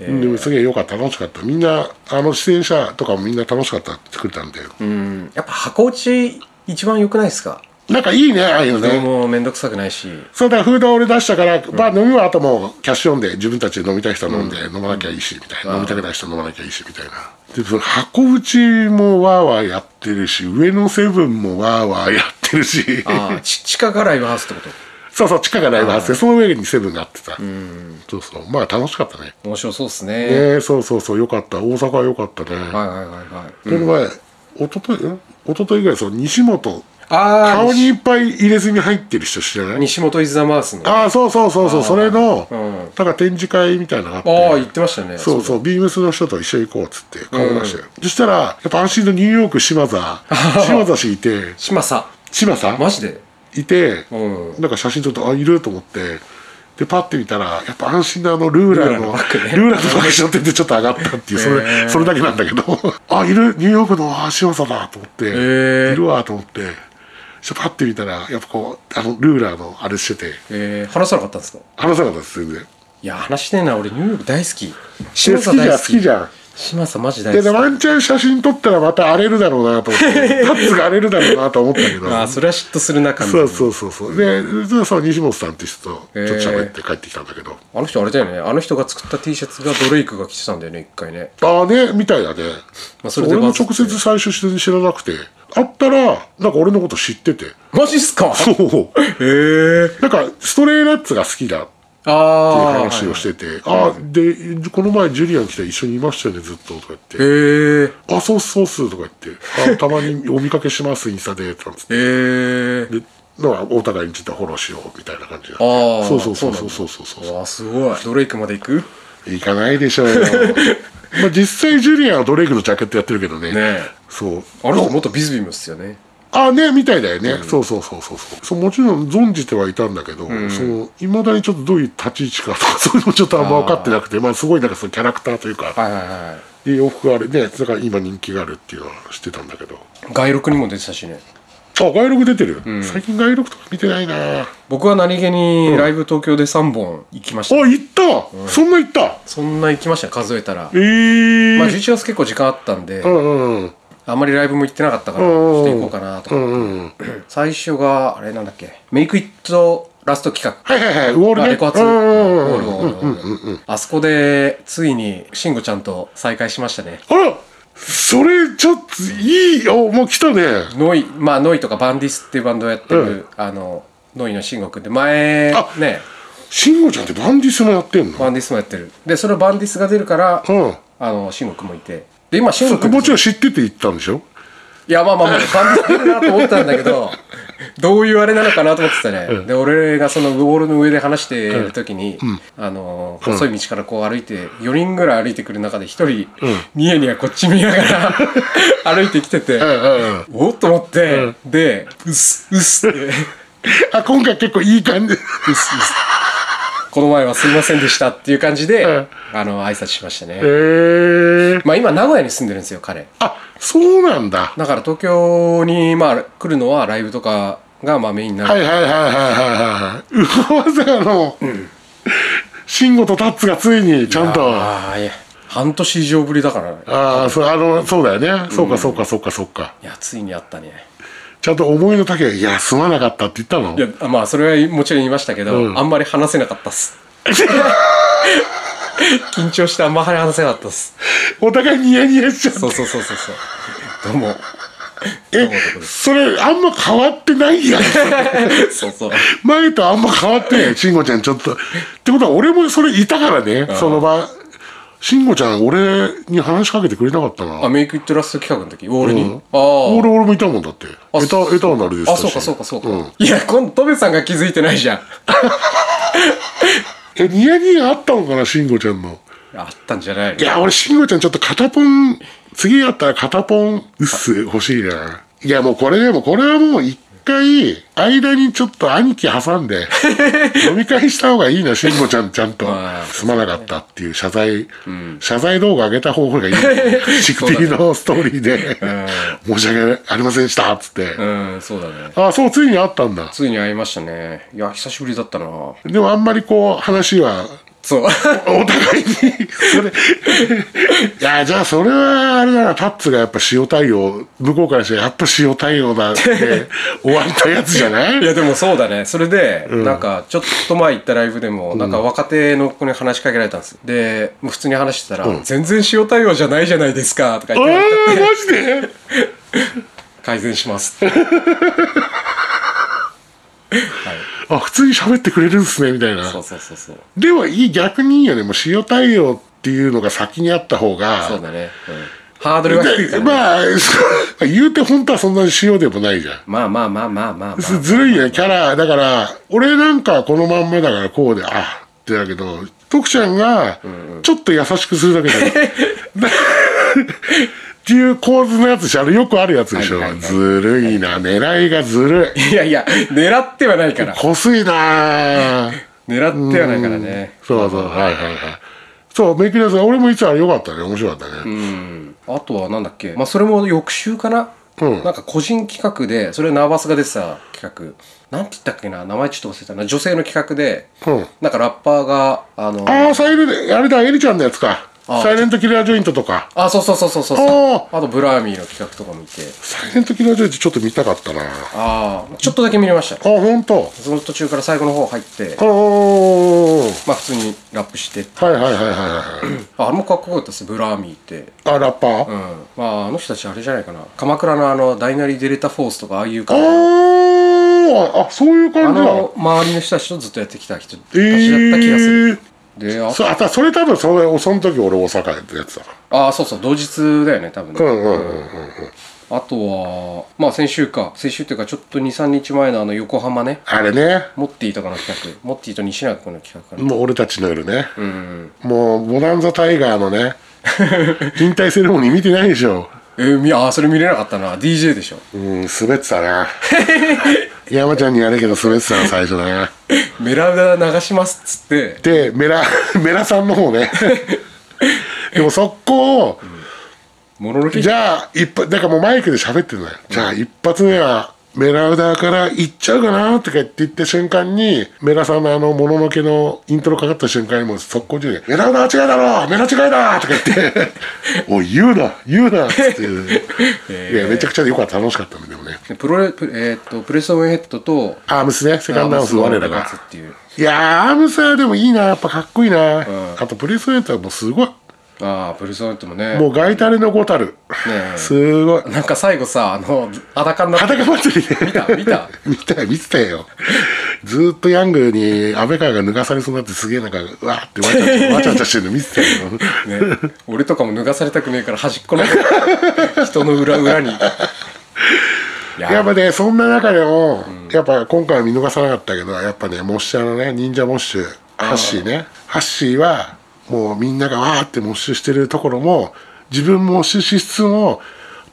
いすげえ良かった。楽しかった。みんなあの出演者とかもみんな楽しかったって言ったんで、うん。やっぱ箱打ち一番良くないですか？なんかいいねああいうね。もめんどくさくないし。そうだからフード俺出したから、まあ飲みはあともうキャッシュオンで自分たちで飲みたい人は飲んで、飲まなきゃいいしみたいな、飲みたくない人は飲まなきゃいいしみたいな。でその箱打ちもわーわーやってるし上のセブンもわーわーやってるし。ああち地下がライブハウスってこと？そうそう地下がライブハウスでその上にセブンがあってさ。そうそう。まあ楽しかったね。面白そうっすね。ねえそうそうそうよかった。大阪はよかったね、はいはいはいはい。この前一昨日ん？一昨日ぐらいその西本ああ顔にいっぱい入れ墨入ってる人知らない？西本イズザマウスの。あああそうそうそうそうそれの、うん。なんか展示会みたいなのがあって。あ言ってましたね。そうそうビームスの人と一緒に行こうっつって顔出して、そしたらやっぱ安心のニューヨーク島座 島座氏いて島さ島さんマジで？いて、うん。なんか写真撮ってあいると思って。でパッて見たらやっぱ安心のあのルーラーのルーラーのバッグのバッグ背負っててちょっと上がったっていうそー。それだけなんだけど。あいる？ニューヨークのあ島座だと思って、ー。いるわと思ってそしたらパッて見たらやっぱこうあのルーラーのあれしてて。えー、話さなかったんですか？話さなかったです全然。いや話してえな俺ニューヨーク大好き。好きじゃん好きじんゃん島さマジ大でで好きワンチャン写真撮ったらまた荒れるだろうなと思って。タッツが荒れるだろうなと思ったけど。ああそれは嫉妬する中そうそうそうそう。ででそう西本さんって人とちょっと喋って帰ってきたんだけど、あの人あれだよね。あの人が作った T シャツがドレイクが着てたんだよね一回ね。ああねみたいだね、まあそれで俺も直接最初知らなくて。会ったらなんか俺のこと知ってて。マジっすか？そう。へえなんかストレイナッツが好きだっていう話をしてて「ああでこの前ジュリアン来て一緒にいましたよねずっと」とか言って。へえ「あそうそうっす」とか言って「あたまにお見かけしますインスタで」とかつって。へえでお互いにちょっとフォローしようみたいな感じになってああそうそうそうそうそう。そうそうわあすごい。ドレイクまで行く？行かないでしょうよ。まあ実際ジュリアンはドレイクのジャケットやってるけどね。ねえ。そう。あの人元ビズビムっすよねあねみたいだよね、そうそうそうそうそう。そうもちろん存じてはいたんだけど、そのいまだにちょっとどういう立ち位置かとか そういうのちょっとあんま分かってなくてまあすごいなんかそのキャラクターというか、はいはいはで洋服があれねだから今人気があるっていうのは知ってたんだけど。い外録にも出てたしね。あ外録出てる、最近外録とか見てないな。あ僕は何気にライブ東京で3本行きました、行った、そんな行った？そんな行きましたね数えたら。えー、まあ11月結構時間あったんで、うんうんうんあんまりライブも行ってなかったから、ちうんょっと行こうかなとか、最初があれなんだっけ？メイクイットラスト企画。はいはいはい。ウォールねあレコ発、ウォールあそこでついに慎吾ちゃんと再会しましたね。あらそれちょっといいおもう来たね。ノイまあノイとかバンディスっていうバンドをやってる、うん。あのノイの慎吾君で前あね。慎吾ちゃんってバンディスもやってんの？バンディスもやってる。でそれバンディスが出るから、うん。あの慎吾君もいてで今慎吾君もちろん知ってて言ったんでしょ？いやまあまあまあバンディス出るなと思ったんだけどどういうあれなのかなと思ってたね、で俺がそのウォールの上で話してる時に、あの細い道からこう歩いて4人ぐらい歩いてくる中で1人、ニヤニヤこっち見ながら 歩いてきてて、うんうんうん。おっと思って、で「うっすうっす」って。あ今回結構いい感じこの前はすいませんでしたっていう感じで、うん。あの挨拶しましたね、へえまあ今名古屋に住んでるんですよ彼。あそうなんだ。だから東京にまあ来るのはライブとかがまあメインになる、はいはいはいはいはい。はいはい噂がの慎吾とタッツがついにちゃんと。あああいや半年以上ぶりだから。ねあーそうあのそうだよね。そうかそうかそうかそうか。いやついにあったねちゃんと思いの丈がいやすまなかったって言ったの？いやまあそれはもちろん言いましたけど、うん。あんまり話せなかったっす。緊張してあんまり話せなかったっす。お互いニヤニヤしちゃって。そうそうそうそうそう。どうも。えそれあんま変わってないやん。そうそう。前とあんま変わってない慎吾ちゃん。ちょっと。ってことは俺もそれいたからねその場慎吾ちゃん俺に話しかけてくれなかったな。あメイクイットラスト企画の時？ウォールに、うん。ああ俺俺もいたもんだって。あエタエターナルでしたし。あそうかそうかそうか、ん。いや今度トメさんが気づいてないじゃん。えニヤニヤあったのかな慎吾ちゃんの。あったんじゃないの？いや俺慎吾ちゃんちょっと肩ポン次やったら肩ポンうっす欲しいな。いやもうこれでもこれはもう一回間にちょっと兄貴挟んで 飲み会した方がいいな慎吾ちゃんちゃんと。すまなかったっていう謝罪、謝罪動画上げた方がいい シクピーのストーリーで申し訳ありませんでしたっつって、うんそうだね。あそうついに会ったんだ。ついに会いましたね。いや久しぶりだったな。でもあんまりこう話はそう。お互いに。それ。いやじゃあそれはあれだなタッツがやっぱ塩対応向こうからしてやっぱ塩対応だって終わったやつじゃないいやでもそうだね。それで、なんかちょっと前行ったライブでも、なんか若手の子に話しかけられたんです。でもう普通に話してたら、全然塩対応じゃないじゃないですか」とか言あってーマジで？改善しますってあ普通に喋ってくれるんですねみたいな。そうそうそうそう。でもいい逆にいいよね。もう塩対応っていうのが先にあった方がそうだね、うん、ハードルが低いから、ね、まあ言うて本当はそんなに塩でもないじゃん。まあまあまあまあまあまあずるいよね。キャラだから俺なんかはこのまんまだからこうであってだけど徳ちゃんがちょっと優しくするだけで、っていう構図のやつでしょあれよくあるやつでしょ、はいはいはい。ずるいな。狙いがずるい。いやいや狙ってはないから。こすいな。狙ってはないからね。そうそうはいはいはい。そうメイクレス俺もいつは良かったね。面白かったね、あとはなんだっけ。まあそれも翌週かな、うん。なんか個人企画でそれナーバスが出てた企画。なんて言ったっけな。名前ちょっと忘れたな。女性の企画で、うん。なんかラッパーがあのああサイレンあれだエリちゃんのやつか。あサイレントキラージョイントとか。あそうそうそうそうそうああとブラーミーの企画とかもいて。サイレントキラージョイントちょっと見たかったな。あああちょっとだけ見れました。本当。その途中から最後の方入って。あー。まあ普通にラップして。はいはいはいはいはい ああれもかっこよかったです。ブラーミーって。あラッパー、うん。まああの人たちあれじゃないかな。鎌倉のあのダイナリデレタフォースとかああいう感じ。あー。あそういうあ感じだの？周りの人たちとずっとやってきた人たちえだった気がする、ー、であそあたそれ多分それその時俺大阪やったやつだあそうそう同日だよね多分ね、うんうんうんうんあとはまあ先週か。先週っていうかちょっと23日前のあの横浜ね。あれね。モッティとかの企画。モッティと西永君の企画かな。もう俺たちの夜ね、うんもうボナンザタイガーのね 引退セレモニー見てないでしょ。えー、みあそれ見れなかったな。DJ でしょ。うん滑ってたな 山ちゃんにやるけど滑ってたな最初な。メラウダ流しますっつって。でメラ メラさんの方ね。でも速攻もののけじゃあ一発だからもうマイクで喋ってるのよ、じゃあ一発目はメラウダーから行っちゃうかなとか言って言った瞬間にメラさんのあのもののけのイントロかかった瞬間にもう速攻中で「メラウダー違いだろメラ違いだ!」とか言って「おい言うな言うな」っつって、いやめちゃくちゃ良かった。楽しかったんだでもね。でプロレプ,、えーっとプレスオンヘッドとアームスねセカンドアームス我らが。いやーアームスはでもいいなやっぱかっこいいな、あとプレスメントはもうすごいああブルーソネットもねもうガイタレのごたる。ねえすごい。なんか最後さあの裸になって裸祭りで。見た見た 見たよ、見てたよ。ずーっとヤングに安倍川が脱がされそうになってすげえなんか、うわーってわちゃわちゃ わちゃわちゃしてるの見てたよ。ね、俺とかも脱がされたくねえから端っこの人の裏裏にいや やっぱね、そんな中でも、やっぱ今回は見逃さなかったけど、やっぱね、モッシュあのね、忍者モッシュ、ハッシーね。ハッシーは、もうみんながわーってモッシュしてるところも、自分もモッシュしつつも、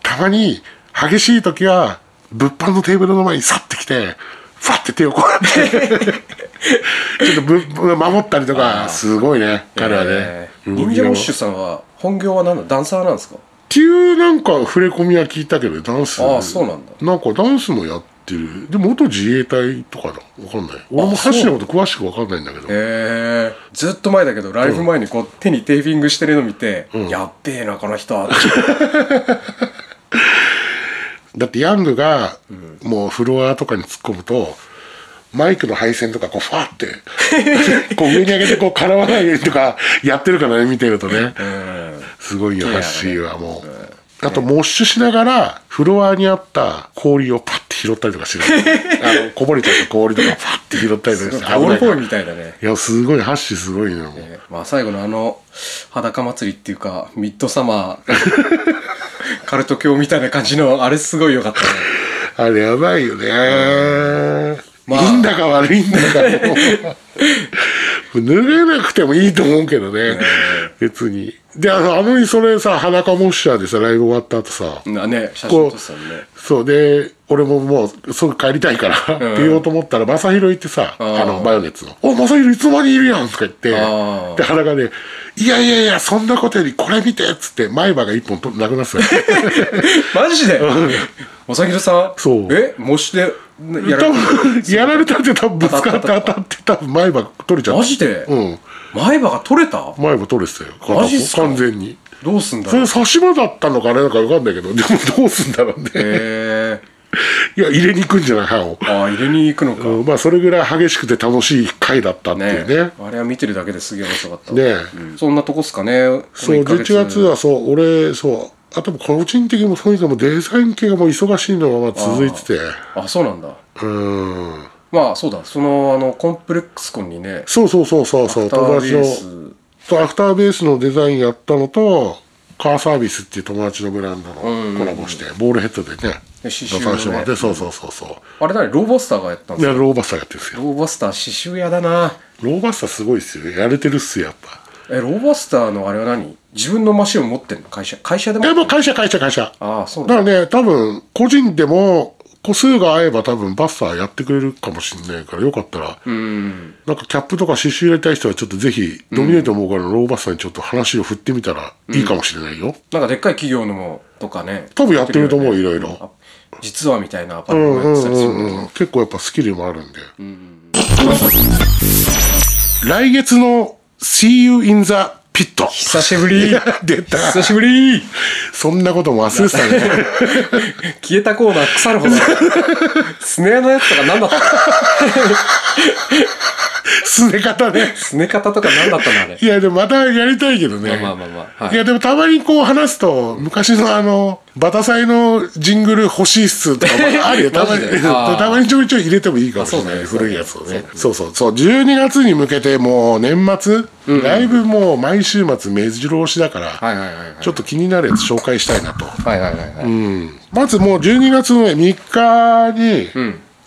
たまに激しい時は、物販のテーブルの前に去ってきて、ファって手をこうやって、ちょっとぶ守ったりとか、すごいね、彼はね。え。ー。忍ッシュさんは本業は何だダンサーなんですか？っていうなんか触れ込みは聞いたけどダンス。ああそうなんだ。なんかダンスもやってる。で元自衛隊とかだ。わかんない。俺もハッシーのこと詳しくわかんないんだけど。へえずっと前だけどライブ前にこう手にテーピングしてるの見て、やっべえなこの人 だってヤングがもうフロアとかに突っ込むとマイクの配線とかこうファーって こう上に上げてこう絡まないようにとかやってるからね見てるとね。すごいよハッシーはもう。あと、モッシュしながら、フロアにあった氷をパッて拾ったりとかしてる。あの、こぼれちゃった氷とかパッて拾ったりとかして。ボールボーイいみたいだねいや、すごい、ハッシーすごいのよ。もうえーまあ最後のあの裸祭りっていうかミッドサマー カルト教みたいな感じのあれすごい良かったねあれやばいよね。まあいいんだか悪いんだか 脱げなくてもいいと思うけどね。別に。で、あの、あのにそれさ、裸モッシャーでさ、ライブ終わった後さ、なね写真撮ってたね。そうで、俺ももう、すぐ帰りたいから、って言おうと思ったら、正宏行ってさ、あー。の、マヨネッツの。お、正宏いつの間にいるやんとか言って、で、裸で、いやいやいや、そんなことよりこれ見てっつって、前歯が一本となくなってたよ。マジで？おさぎるさん？そう。え模試でやら多分、やられたって多分ぶつかって当たって多分前歯取れちゃった。マジで？うん。前歯が取れた？前歯取れてたよ。片方マジっすか？完全に。どうすんだそれろう差し歯だったのかあれなんかわかんないけど、でもどうすんだろうね。へえ いや、入れに行くんじゃない歯を。ああ入れに行くのか、うん。まあ、それぐらい激しくて楽しい回だったっていうね。ねあれは見てるだけですげえ面白かった。ねうん。そんなとこっすかね。そう、この一ヶ11月はそう、俺、そう、あと個人的にもとにかくデザイン系がもう忙しいのまま続いてて、あそうなんだ。うん。まあそうだ。そのあのコンプレックスコンにね。そうそうそうそうそう、友達の、ベース。そうアフターベースのデザインやったのと、カーサービスっていう友達のブランドのコラボして、ボールヘッドでね、刺繍のね。てもらって、そうそうそうそあれ何ローバスターがやったんう。で、ですか？ローバスターやってるんですよ。ローバスター刺繍屋だな。ローバスターすごいっすよ。やれてるっすよ、やっぱ。えローバスターのあれは何？自分のマシンを持ってんの？会社会社でも？え、もう会社、会社、会社。ああそうだ。だからね、多分、個人でも、個数が合えば多分バスターやってくれるかもしんないから、よかったら、うん。なんかキャップとか刺繍入れたい人はちょっとぜひ、ドミネートもからのローバスターにちょっと話を振ってみたらいいかもしれないよ。なんかでっかい企業のもとかね。多分やってると思ういろいろ。あ実はみたいなアパうレルもんうんうやってたりする。んうん。結構やっぱスキルもあるんで。来月の See You in the Pit。久しぶり 出た。久しぶりそんなことも忘れてたね。消えたコーナー腐るほどスネアのやつとか何だったの？すね方ね。スネ方とか何だったのあれ？いや、でもまたやりたいけどね。まあまあまあはいいや、でもたまにこう話すと、昔のあの、バタサイのジングル欲しいっすとかもあるよ。たまに、たまにちょいちょい入れてもいいかもしれない。あそうね古いやつをね。そうそうそう。12月に向けてもう年末、ライブもう毎週末目白押しだから、ちょっと気になるやつ紹介したいなと。はいはいはいはい、うん。まずもう12月のね3日に、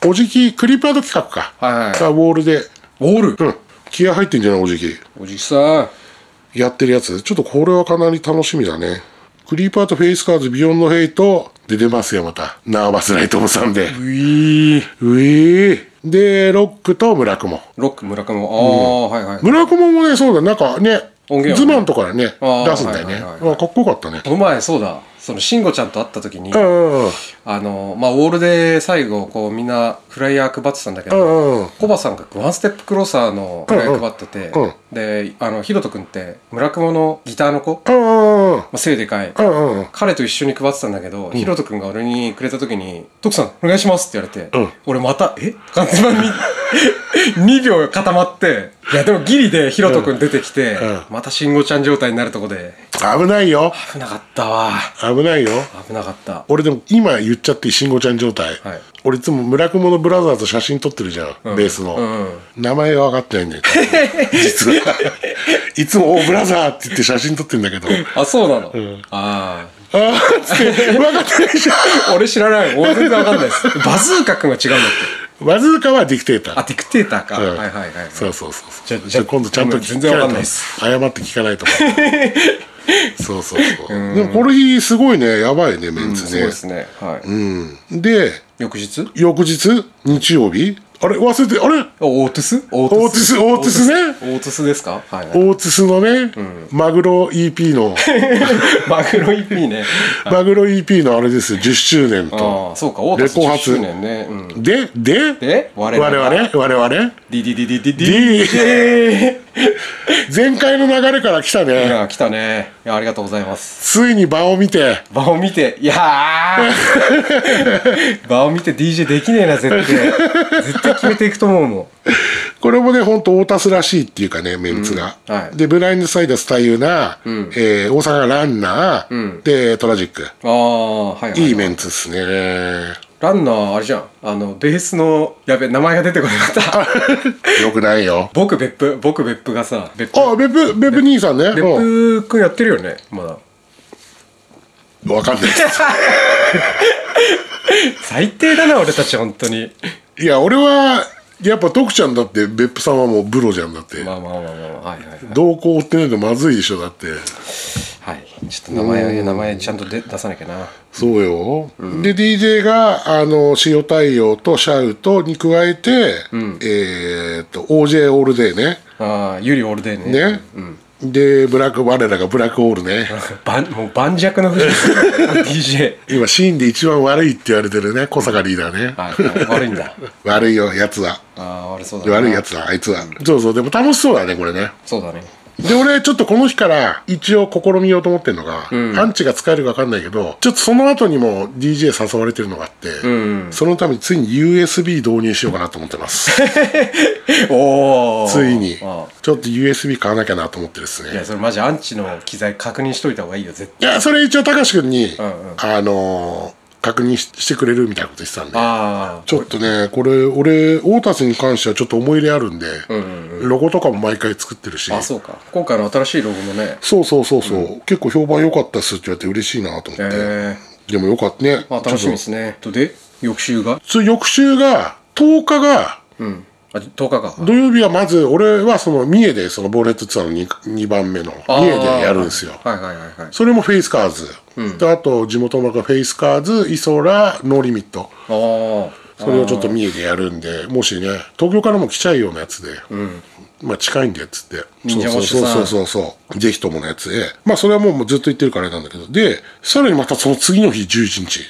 おじき、クリップアート企画か。はいはいがウォールで、オール？うん。気合入ってんじゃないおじき。おじさんやってるやつ。ちょっとこれはかなり楽しみだね。クリーパーとフェイスカーズビヨンドヘイトで出ますよ、また。ナーバスライトモさんで。ういーうえー。で、ロックと村雲。ロック村上もああ、はいはい村雲もね、そうだ、なんかね、音源ズマンとかね、あー出すんだよね。はいはいはいはいあかっこよかったね。この前そうだその慎吾ちゃんと会った時にうんうんうん。あのまあウォールで最後こうみんなフライヤー配ってたんだけうどんうん。コバさんがワンステップクローサーのフライヤー配ってて、うんうんであのヒロト君って村雲のギターの子、ま。あ、背でかい、うんうん。彼と一緒に配ってたんだけど、ヒロト君が俺にくれた時に「徳さんお願いします」って言われて、うん俺また「え?」完全に2秒固まっていやでもギリでヒロト君出てきて、うん。また慎吾ちゃん状態になるとこで。危ないよ。危なかったわ。危ないよ。危なかった。俺でも今言っちゃっていい慎吾ちゃん状態、はい。俺いつも村雲のブラザーズ写真撮ってるじゃん、ベースの、うん名前が分かってないんだよ。実は。いつも「おブラザー」って言って写真撮ってるんだけど。あそうなの、ああーっつって分かってないじゃん。あ 俺知らない。俺全然わかんないです。バズーカ君は違うんだってバズーカはディクテーター。あディクテーターか、うん。はいはいはいそうそうそうじゃじゃあ今度ちゃんと聞全然わかんないです。謝って聞かないと そうそうそう。でもこの日すごいねやばいねメンツね。すごいですね。はい、うん。で翌日？翌日？日曜日？あれ忘れてあれ？オートゥス？オーオーティスオーティスね。オートゥス。ですか？はい、はい、オーティスのね、マグロ EP の。マグロ EP ね。マグロ EP のあれですよ10周年と。ああそうかオートゥス10レコ発。周年ね、うん、でで？で？我我々？々？我々デ前回の流れから来たいねや来たね。いやありがとうございます。ついに場を見て。場を見ていやー。場を見て DJ できねえな絶対。絶対決めていくと思うもん。これもねほんとオータスらしいっていうかねメンツが、うん。はい。でブラインドサイダースタイユナー、えー大阪ランナー、でトラジック。ああはいはい、いいメンツっすねランナーあれじゃん。あのベースのやべ名前が出てこなかった。よくないよ。僕別府僕別府がさ別府。あベブベブ兄さんね。別うん。府くんやってるよねまだ。わかんない。最低だな俺たち本当に。いや俺はやっぱ徳ちゃんだって別府さんはもうブロじゃんだって、まあまあまあまあはいはいはい。動向追ってないとまずいでしょだって。はいちょっと名前名前ちゃんと出出さなきゃな。そうよ、で DJ があの塩対応とシャウトに加えて、えーっと OJ オールデーね。ああユリオールデーね。ね、でブラック我らがブラックオールね。もう盤石の DJ 今シーンで一番悪いって言われてるね。小坂リーダーね、はいはい。悪いんだ。悪いよやつは。ああ悪そうだな。悪いやつだあいつは、そうそうでも楽しそうだねこれね。そうだねで俺ちょっとこの日から一応試みようと思ってるのが、アンチが使えるか分かんないけどちょっとその後にも DJ 誘われてるのがあって、そのためについに USB 導入しようかなと思ってます。おおついに。あちょっと USB 買わなきゃなと思ってですね。あいやそれマジアンチの機材確認しといた方がいいよ絶い対やそれ一応高橋君に、んうん。あのー確認ししてくれるみたいなこと言ってたんで。ちょっとねこれ俺オータスに関してはちょっと思い入れあるんで、ロゴとかも毎回作ってるし。あそうか。今回の新しいロゴもね。そうそうそうそう、結構評判良かったっすって言われて嬉しいなと思って、えでもよかったね。ー、まあ楽しみですね。とで翌週が？そ翌週が？10日がうんあ10日か土曜日はまず俺はその三重でそのボーネットツアーの 2, 2番目の。三重でやるんですよ。はいはいはいはい。それもフェイスカーズ、であと地元のフェイスカーズイソラノーリミット。ああそれをちょっと三重でやるんでもしね東京からも来ちゃうようなやつで、まあ近いんでっつって。そうそうそうそうそうそう。ぜひとものやつでまあそれはもうもうずっと言ってるからあれなんだけど。でさらにまたその次の日11日、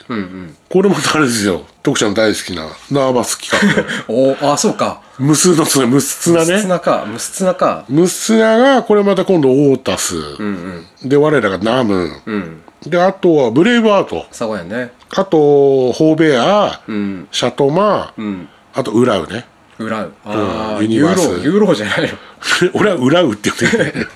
これまたあれですよ。徳ちゃん大好きなナーバス企画。おーあそうか。無数の綱無数綱無質ねなか。無質なか。無数綱がこれまた今度オータス、で我らがナム、であとはブレイブアート。佐賀やね。あとホーベア、ん。シャトマ、あとウラウね裏うああ、ユニバース。ユーロユーロじゃないの。俺はウラウって言ってる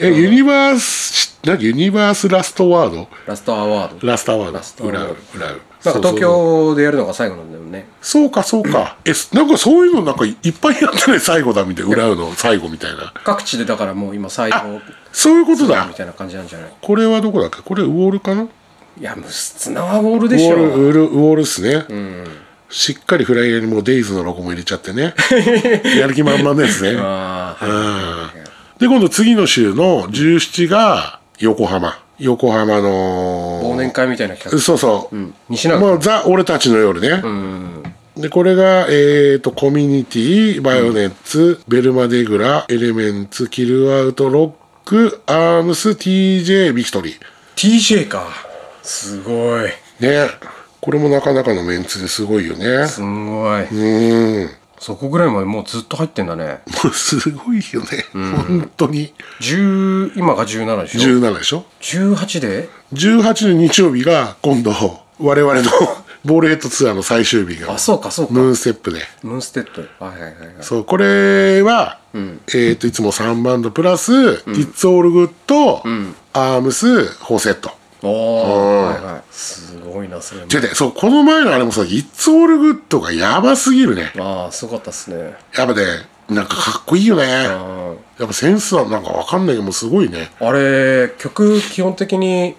えユニバース何？ユニバースラストワード？ラストアワード。ラストワード。トワード。ウラウウラウなんか東京でやるのが最後なんだよね。そうかそうか、えなんかそういうのなんかいっぱいやってない最後だみたいな。ウラウの最後みたいな。各地でだからもう今最後そういうことだ。みたいな感じなんじゃない？これはどこだっけ？これウォールかな？いや無質なはウォールウでしょ。ォールウォールウォールっすね、しっかりフライヤーにもうデイズのロゴも入れちゃってね。やる気満々ですね。ああはいで今度次の週の17が横浜。横浜の忘年会みたいな企そうそう、画西永もうザ・俺たちの夜ね、でこれがえー、とコミュニティバイオネッツ、ベルマデグラエレメンツキルアウトロックアームス TJ ビクトリー。TJ か。すごい。ねこれもなかなかのメンツですごいよね。すんごい。うーん。そこぐらいまでもうずっと入ってんだね。もうすごいよね、本当に。10今が17でしょ？17でしょ？18で？18の日曜日が今度我々の ボールヘッドツアーの最終日が。あそうかそうか。ムーンステップでムーンステップ。はいはいはいはい。そうこれは、えっ、といつも3バンドプラス「It's All Good」アームスフォーセットはい。はいすごいなそれも。違うねそうこの前のあれもさ「It's All Good」がやばすぎるね。ああすごかったっすね。やっぱねなんかかっこいいよね。やあっぱセンスはなんかわかんないけどすごいね。あれ曲基本的に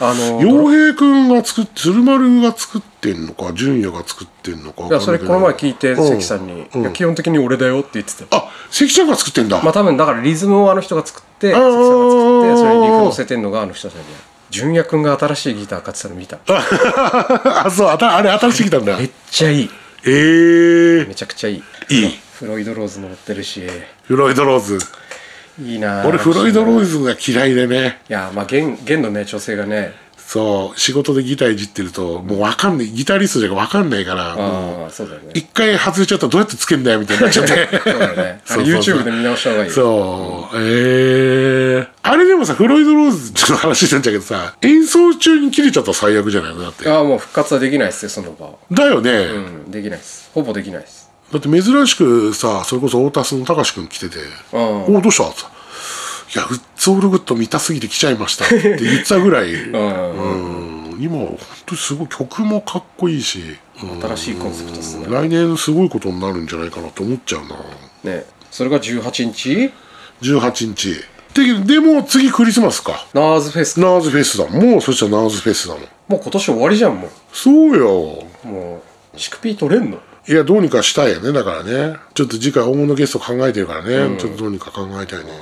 あの洋平くんが作って鶴丸が作ってんのか純也が作ってんのかわいやそれかんないけど。この前聞いてうん。関さんに、いや基本的に俺だよって言ってた。あ関ちゃんが作ってんだ、まあ多分だからリズムをあの人が作って関さんが作ってそれにリフ乗せてんのがあの人たちで純也くんが新しいギター買ってたの見た。あそうあたあれ新しい来たんだ。めっちゃいい。えー、めちゃくちゃいい。いい。フロイドローズ乗ってるし。フロイドローズ。いいな俺フロイドローズズが嫌いでね。いやまあ弦弦のね調整がねそう仕事でギターいじってるともう分かんないギタリストじゃ分かんないからもうああそうだよね。一回外れちゃったらどうやってつけんだよみたいになっちゃって。そうだよね。YouTube で見直した方がいいよ。そう。ええあれでもさフロイドローズの話してんだけどさ演奏中に切れちゃったら最悪じゃないの？だって。ああもう復活はできないっすよその場。はだよね、うんできないっす。ほぼできないっす。だって珍しくさそれこそ太田スの高志くん来てて「うんおおどうした?」っていやウッズオールグッド見たすぎて来ちゃいました」って 言ってたぐらい。うん。うん。今本当にすごい曲もかっこいいし、うん。新しいコンセプトっすね。来年すごいことになるんじゃないかなと思っちゃうな。ね。それが18日？18日。ででも次クリスマスか。ナーズフェスナーズフェスだ。もうそしたらナーズフェスだもん。もう今年終わりじゃんもそうよ。うもうシクピー取れんの？いやどうにかしたいよねだからね。ちょっと次回大物ゲスト考えてるからね、ちょっとどうにか考えたいね。で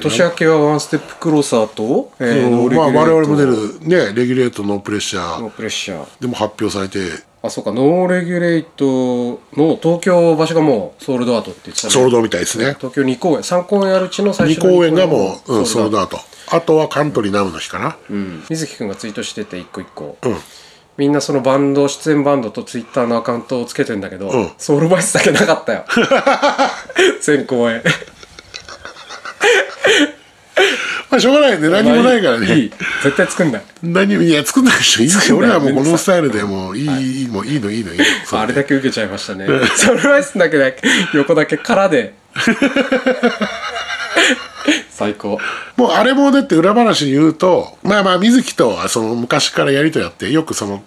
年明けはワンステップクローサーと、えーノーレギまあ我々も出るねレギュレートノープレッシャー。ノープレッシャー。でも発表されて。あそうか。ノーレギュレートの東京場所がもうソールドアウトって言ってたね。ソールドみたいですね。東京2公演3公演あるうちの最2初の公演がもう、うん、ソールドアアウト。あとはカントリーナムの日かな、うん。水木くんがツイートしてて一個一個、ん。みんなそのバンド出演バンドとツイッターのアカウントをつけてんだけど、ん。ソウルバイスだけなかったよ。全公演 まあしょうがないね。何もないからね、いい。絶対作んない。何もいや作んないでしょ。いいですよ俺はもうこのスタイルでもういい、い、い。もういいのいいのいいの。そうあれだけ受けちゃいましたね。ソウルバイスだけだけ横だけ空で。最高。もうあれもだって裏話に言うとまあまあ水木とはその昔からやりとりあってよくその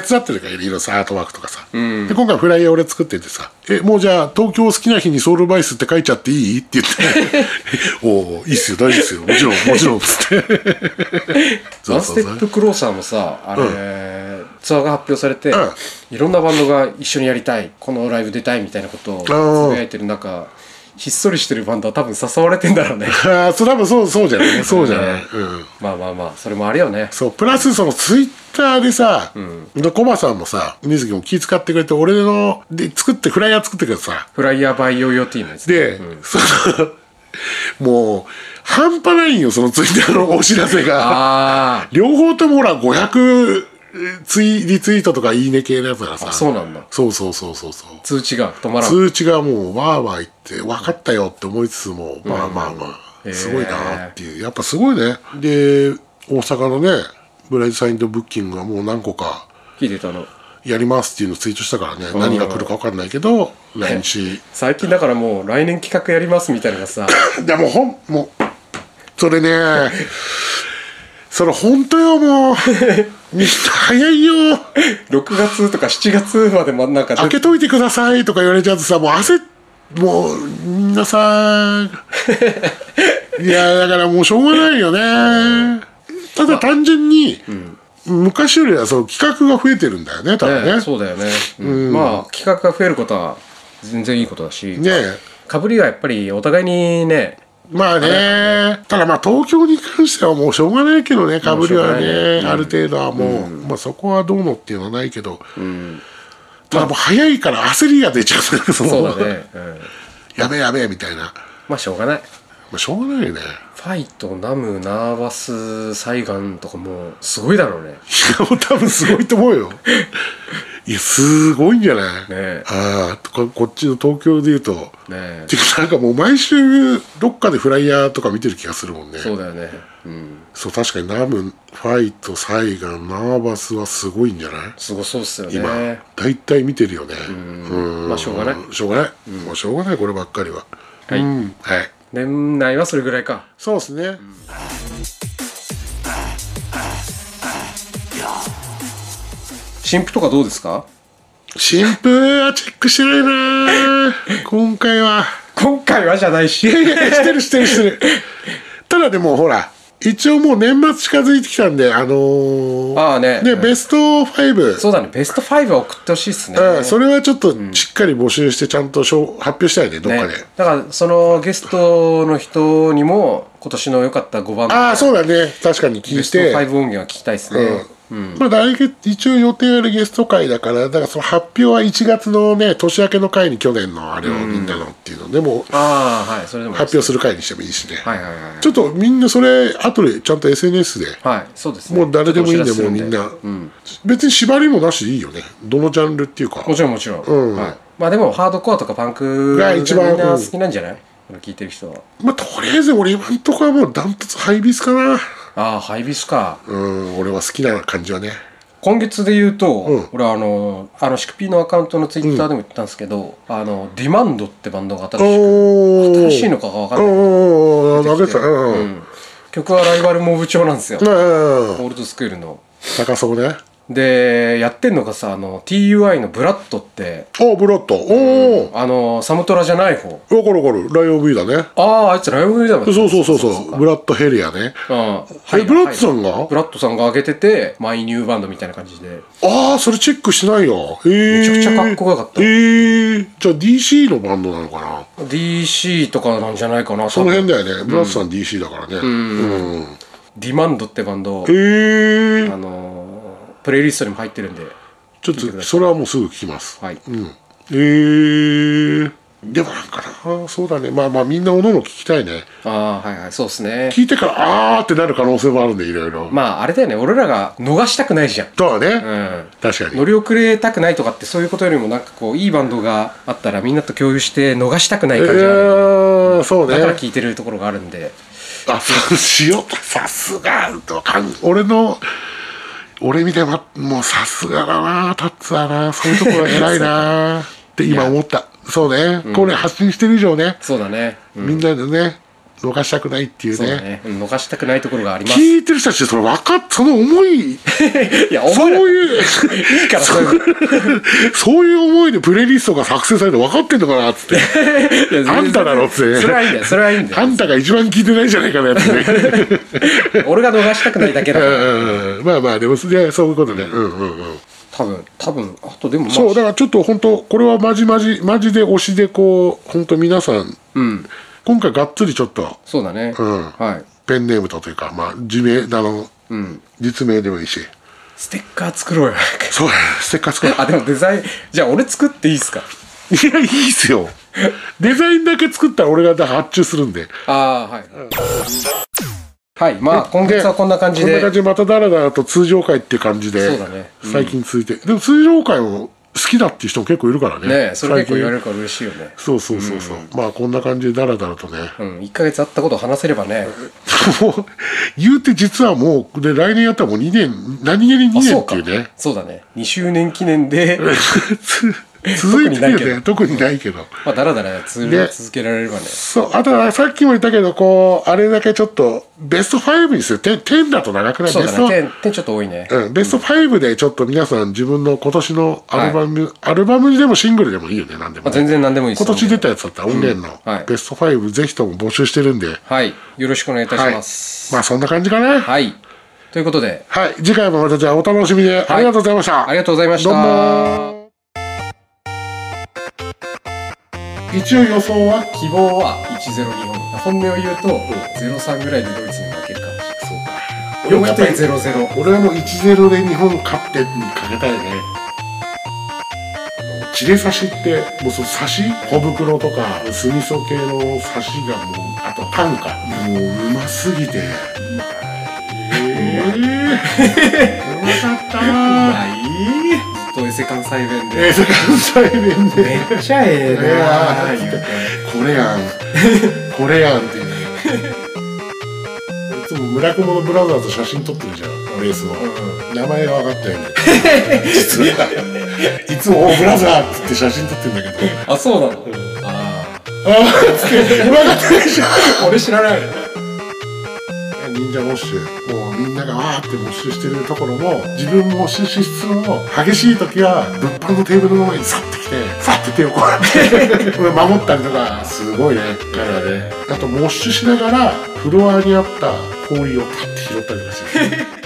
手伝ってるからいろいろさアートワークとかさ、で今回フライヤー俺作っててさ「えもうじゃあ東京好きな日にソウルバイスって書いちゃっていい?」って言って「おおいいっすよ大丈夫ですよ。もちろんもちろん」っつって。ワンステップクローサーもさあれ、ツアーが発表されて、うん。いろんなバンドが一緒にやりたいこのライブ出たいみたいなことをつぶやいてる中ひっそりしてるバンドは多分誘われてんだろうね。ああそれ多分そうそうじゃないそうじゃない、うん。まあまあまあそれもあるよね。そうプラスそのツイッターでさ、でコバさんもさ水木も気遣ってくれて俺ので作ってフライヤー作ってくれてさ。フライヤーバイヨーヨーティーのやつね。で、その もう半端ないんよそのツイッターのお知らせが。あ両方ともほら500ツイリツイートとかいいね系のやつだからさ。あそうなんだ。そうそうそうそうそう。通知が止まらん。通知がもうわーわー言って分かったよって思いつつも、まあまあまあすごいなっていう。やっぱすごいね。で大阪のねブライトサインドブッキングはもう何個か聞いてたの。やりますっていうのをツイートしたからね。何が来るか分かんないけど来日最近だからもう来年企画やりますみたいなのがさ。でもほんもうそれねそれ本当よもう。みんな早いよ。6月とか7月まで真ん中開けといてくださいとか言われちゃうとさもう焦っもうみんなさ いやだからもうしょうがないよね。ただ単純に、昔よりはその企画が増えてるんだよね多分ね。ねそうだよね、うん。まあ企画が増えることは全然いいことだし。ねかぶりはやっぱりお互いにねまあね。ただまあ東京に関してはもうしょうがないけどねかぶりはね、ないある程度はもう、まあそこはどうのっていうのはないけど、ただもう早いから焦りが出ちゃう。そうだね、うん、やべえやべえみたいな、ままあしょうがない。あ、しょうがないよねファイトナムナーバスサイガンとかもうすごいだろうね。いやもう多分すごいと思うよ。いやすごいんじゃない、え。ああここっちの東京でいうと、ねてかなんかもう毎週どっかでフライヤーとか見てる気がするもんね。そうだよね。うん。そう確かにナムファイトサイガンナーバスはすごいんじゃない？すごそうっすよね。今、大体見てるよね。うん。まあしょうがない。しょうがない、もうしょうがないこればっかりは。はい。うん。はい年内はそれぐらいか。そうですね、新婦とかどうですか？新風はチェックしてないな。今回は。今回はじゃないし。いやいやしてるしてるしてる。ただでもほら一応もう年末近づいてきたんであのーああね。ね、ベスト5そうだね。ベスト5は送ってほしいっすね。うん、それはちょっとしっかり募集してちゃんとしょう発表したいねどっかで、ねだからそのゲストの人にも今年の良かった5番ああそうだね。確かに聞ベストいて5音源は聞きたいですね、まあ来月一応予定あるゲスト会だからだからその発表は1月のね年明けの会に去年のあれをみんなのっていうの。でもああはい。それでもいいです。発表する会にしてもいいしね、はいはいはいちょっとみんなそれ後でちゃんと SNS ではい。そうですね。もう誰でもいいんでもうみんな、らせするんで。別に縛りもなしでいいよね。どのジャンルっていうか。もちろんもちろん、うんはい、まあでもハードコアとかパンクがが一番みんな好きなんじゃない、これ聞いてる人は。まあとりあえず俺今んとこはもうダントツハイビスかなああハイビスか。うん俺は好きな感じはね。今月で言うと、ん。俺はあのあのシクピーのアカウントのツイッターでも言ったんですけど、あのディマンドってバンドが新しく新しいのかが分かんない、うん。うん。曲はライバルモブ調なんですよ、うん。オールドスクールの。高そうねでやってんのがさあの TUI のブラッドって。おブラッドおおあのサムトラじゃない方。わかるわかる。ライオン V だね。あああいつライブだもんねそうそうそう。そうブラッドヘリアね。ああえブラッドさんが？ブラッドさんが上げててマイニューバンドみたいな感じで。ああそれチェックしないよへえめちゃくちゃかっこよかった。へえじゃあ DC のバンドなのかな？DC とかなんじゃないかなその辺だよね。ブラッドさん DC だからね。うん。ディマンドってバンド。へえあのープレイリストにも入ってるんで。ちょっとそれはもうすぐ聞きます。はい、うん。えー、でもなんかなそうだね。まあまあみんなおのおの聞きたいね。ああはいはい。そうですね。聞いてからあーってなる可能性もあるんでいろいろ。まああれだよね。俺らが逃したくないじゃん。そうだね、うん。確かに。乗り遅れたくないとかってそういうことよりもなんかこういいバンドがあったらみんなと共有して逃したくないえ感じがあるよね。ー、そうね。だから聞いてるところがあるんで。あそう塩さすが俺の俺見てまもうさすがだなタッツだな。そういうところ偉いな。って今思った。そうね、これ発信してる以上ね、そうだね、うん。みんなでね逃したくないっていうね。ね、うん逃したくないところがあります。聞いてる人たちそれ分かっその思い いやそういういいからそういうそういう。思いでプレイリストが作成されて分かってんのかなっつってあんただろっつって。それはいいんだよそれはいいんだよ。あんたが一番聞いてないじゃないかなやつね。俺が逃したくないだけだから。うんうんうん。まあまあでもそういうことね。うんうんうん。多分多分あとでもまあそうだからちょっと本当これはマジマジマジで推しでこう本当皆さんうん今回がっつりちょっと。そうだね、ん。はい。ペンネームとというかまあ自名あの、実名でもいいし。ステッカー作ろうよ。そうステッカー作ろう。あでもデザインじゃあ俺作っていいっすか？いやいいっすよ。デザインだけ作ったら俺が発注するんで。ああはい、はいまあ今月はこんな感じで。こんな感じでまただらだらと通常回っていう感じでそうだね。うん。最近続いて、でも通常回も好きだっていう人も結構いるからね。ねえそれ結構言われるるから嬉しいよね。そうそうそうそう、まあこんな感じでだらだらとね、うん1ヶ月あったことを話せればね。も う言うて実はもうで来年やったらもう2年何気に2年っていうね。そうだね。2周年記念で。つ 続いてるよね。特にないけど。まあだらだら続けられればね。そうあとはさっきも言ったけどこうあれだけちょっとベスト5にする。10, 10だと長くない？そうだね。点点ちょっと多いね。うん、ベスト5でちょっと皆さん自分の今年のアルバム、アルバムでもシングルでもいいよね何でもね、まあ全然何でもいいです今年出たやつだったら音源のはい。ベスト5ぜひとも募集してるんで、はい。よろしくお願いいたしはい。ますまあそんな感じかな。はい、はいということで。次回もまたじゃあお楽しみで、ありがとうございました。ありがとうございました。どうも一応予想は？希望は1-0日本。本音を言うと0-3ぐらいでドイツに負けるかもしれないよくて0-0俺はもう1-0で日本勝ってにかけたいね。チレ刺しってもうその刺し小袋とか酢味噌系の刺しがもうあとパンか。もううますぎて。うまい。え えうまかったな。いとエセ関西弁で。えー、関西弁で。めっちゃええなー言うてこれやん。これやんっていう。ねいつも村雲のブラザーズ写真撮ってるじゃんレースの、名前が分かったよね。実 はいつも「おブラザー」っつって写真撮ってるんだけど。あそうなの。ああーっつって。分かってないじゃん。あ俺知らない忍者モッシュもうみんながわーってモッシュしてるところも自分もモッシュしつつも激しい時は物販のテーブルの前に去ってきてファって手をこうやって 守ったりとか。すごいね。だからね。あとモッシュしながらフロアにあった氷をパッて拾ったりとかして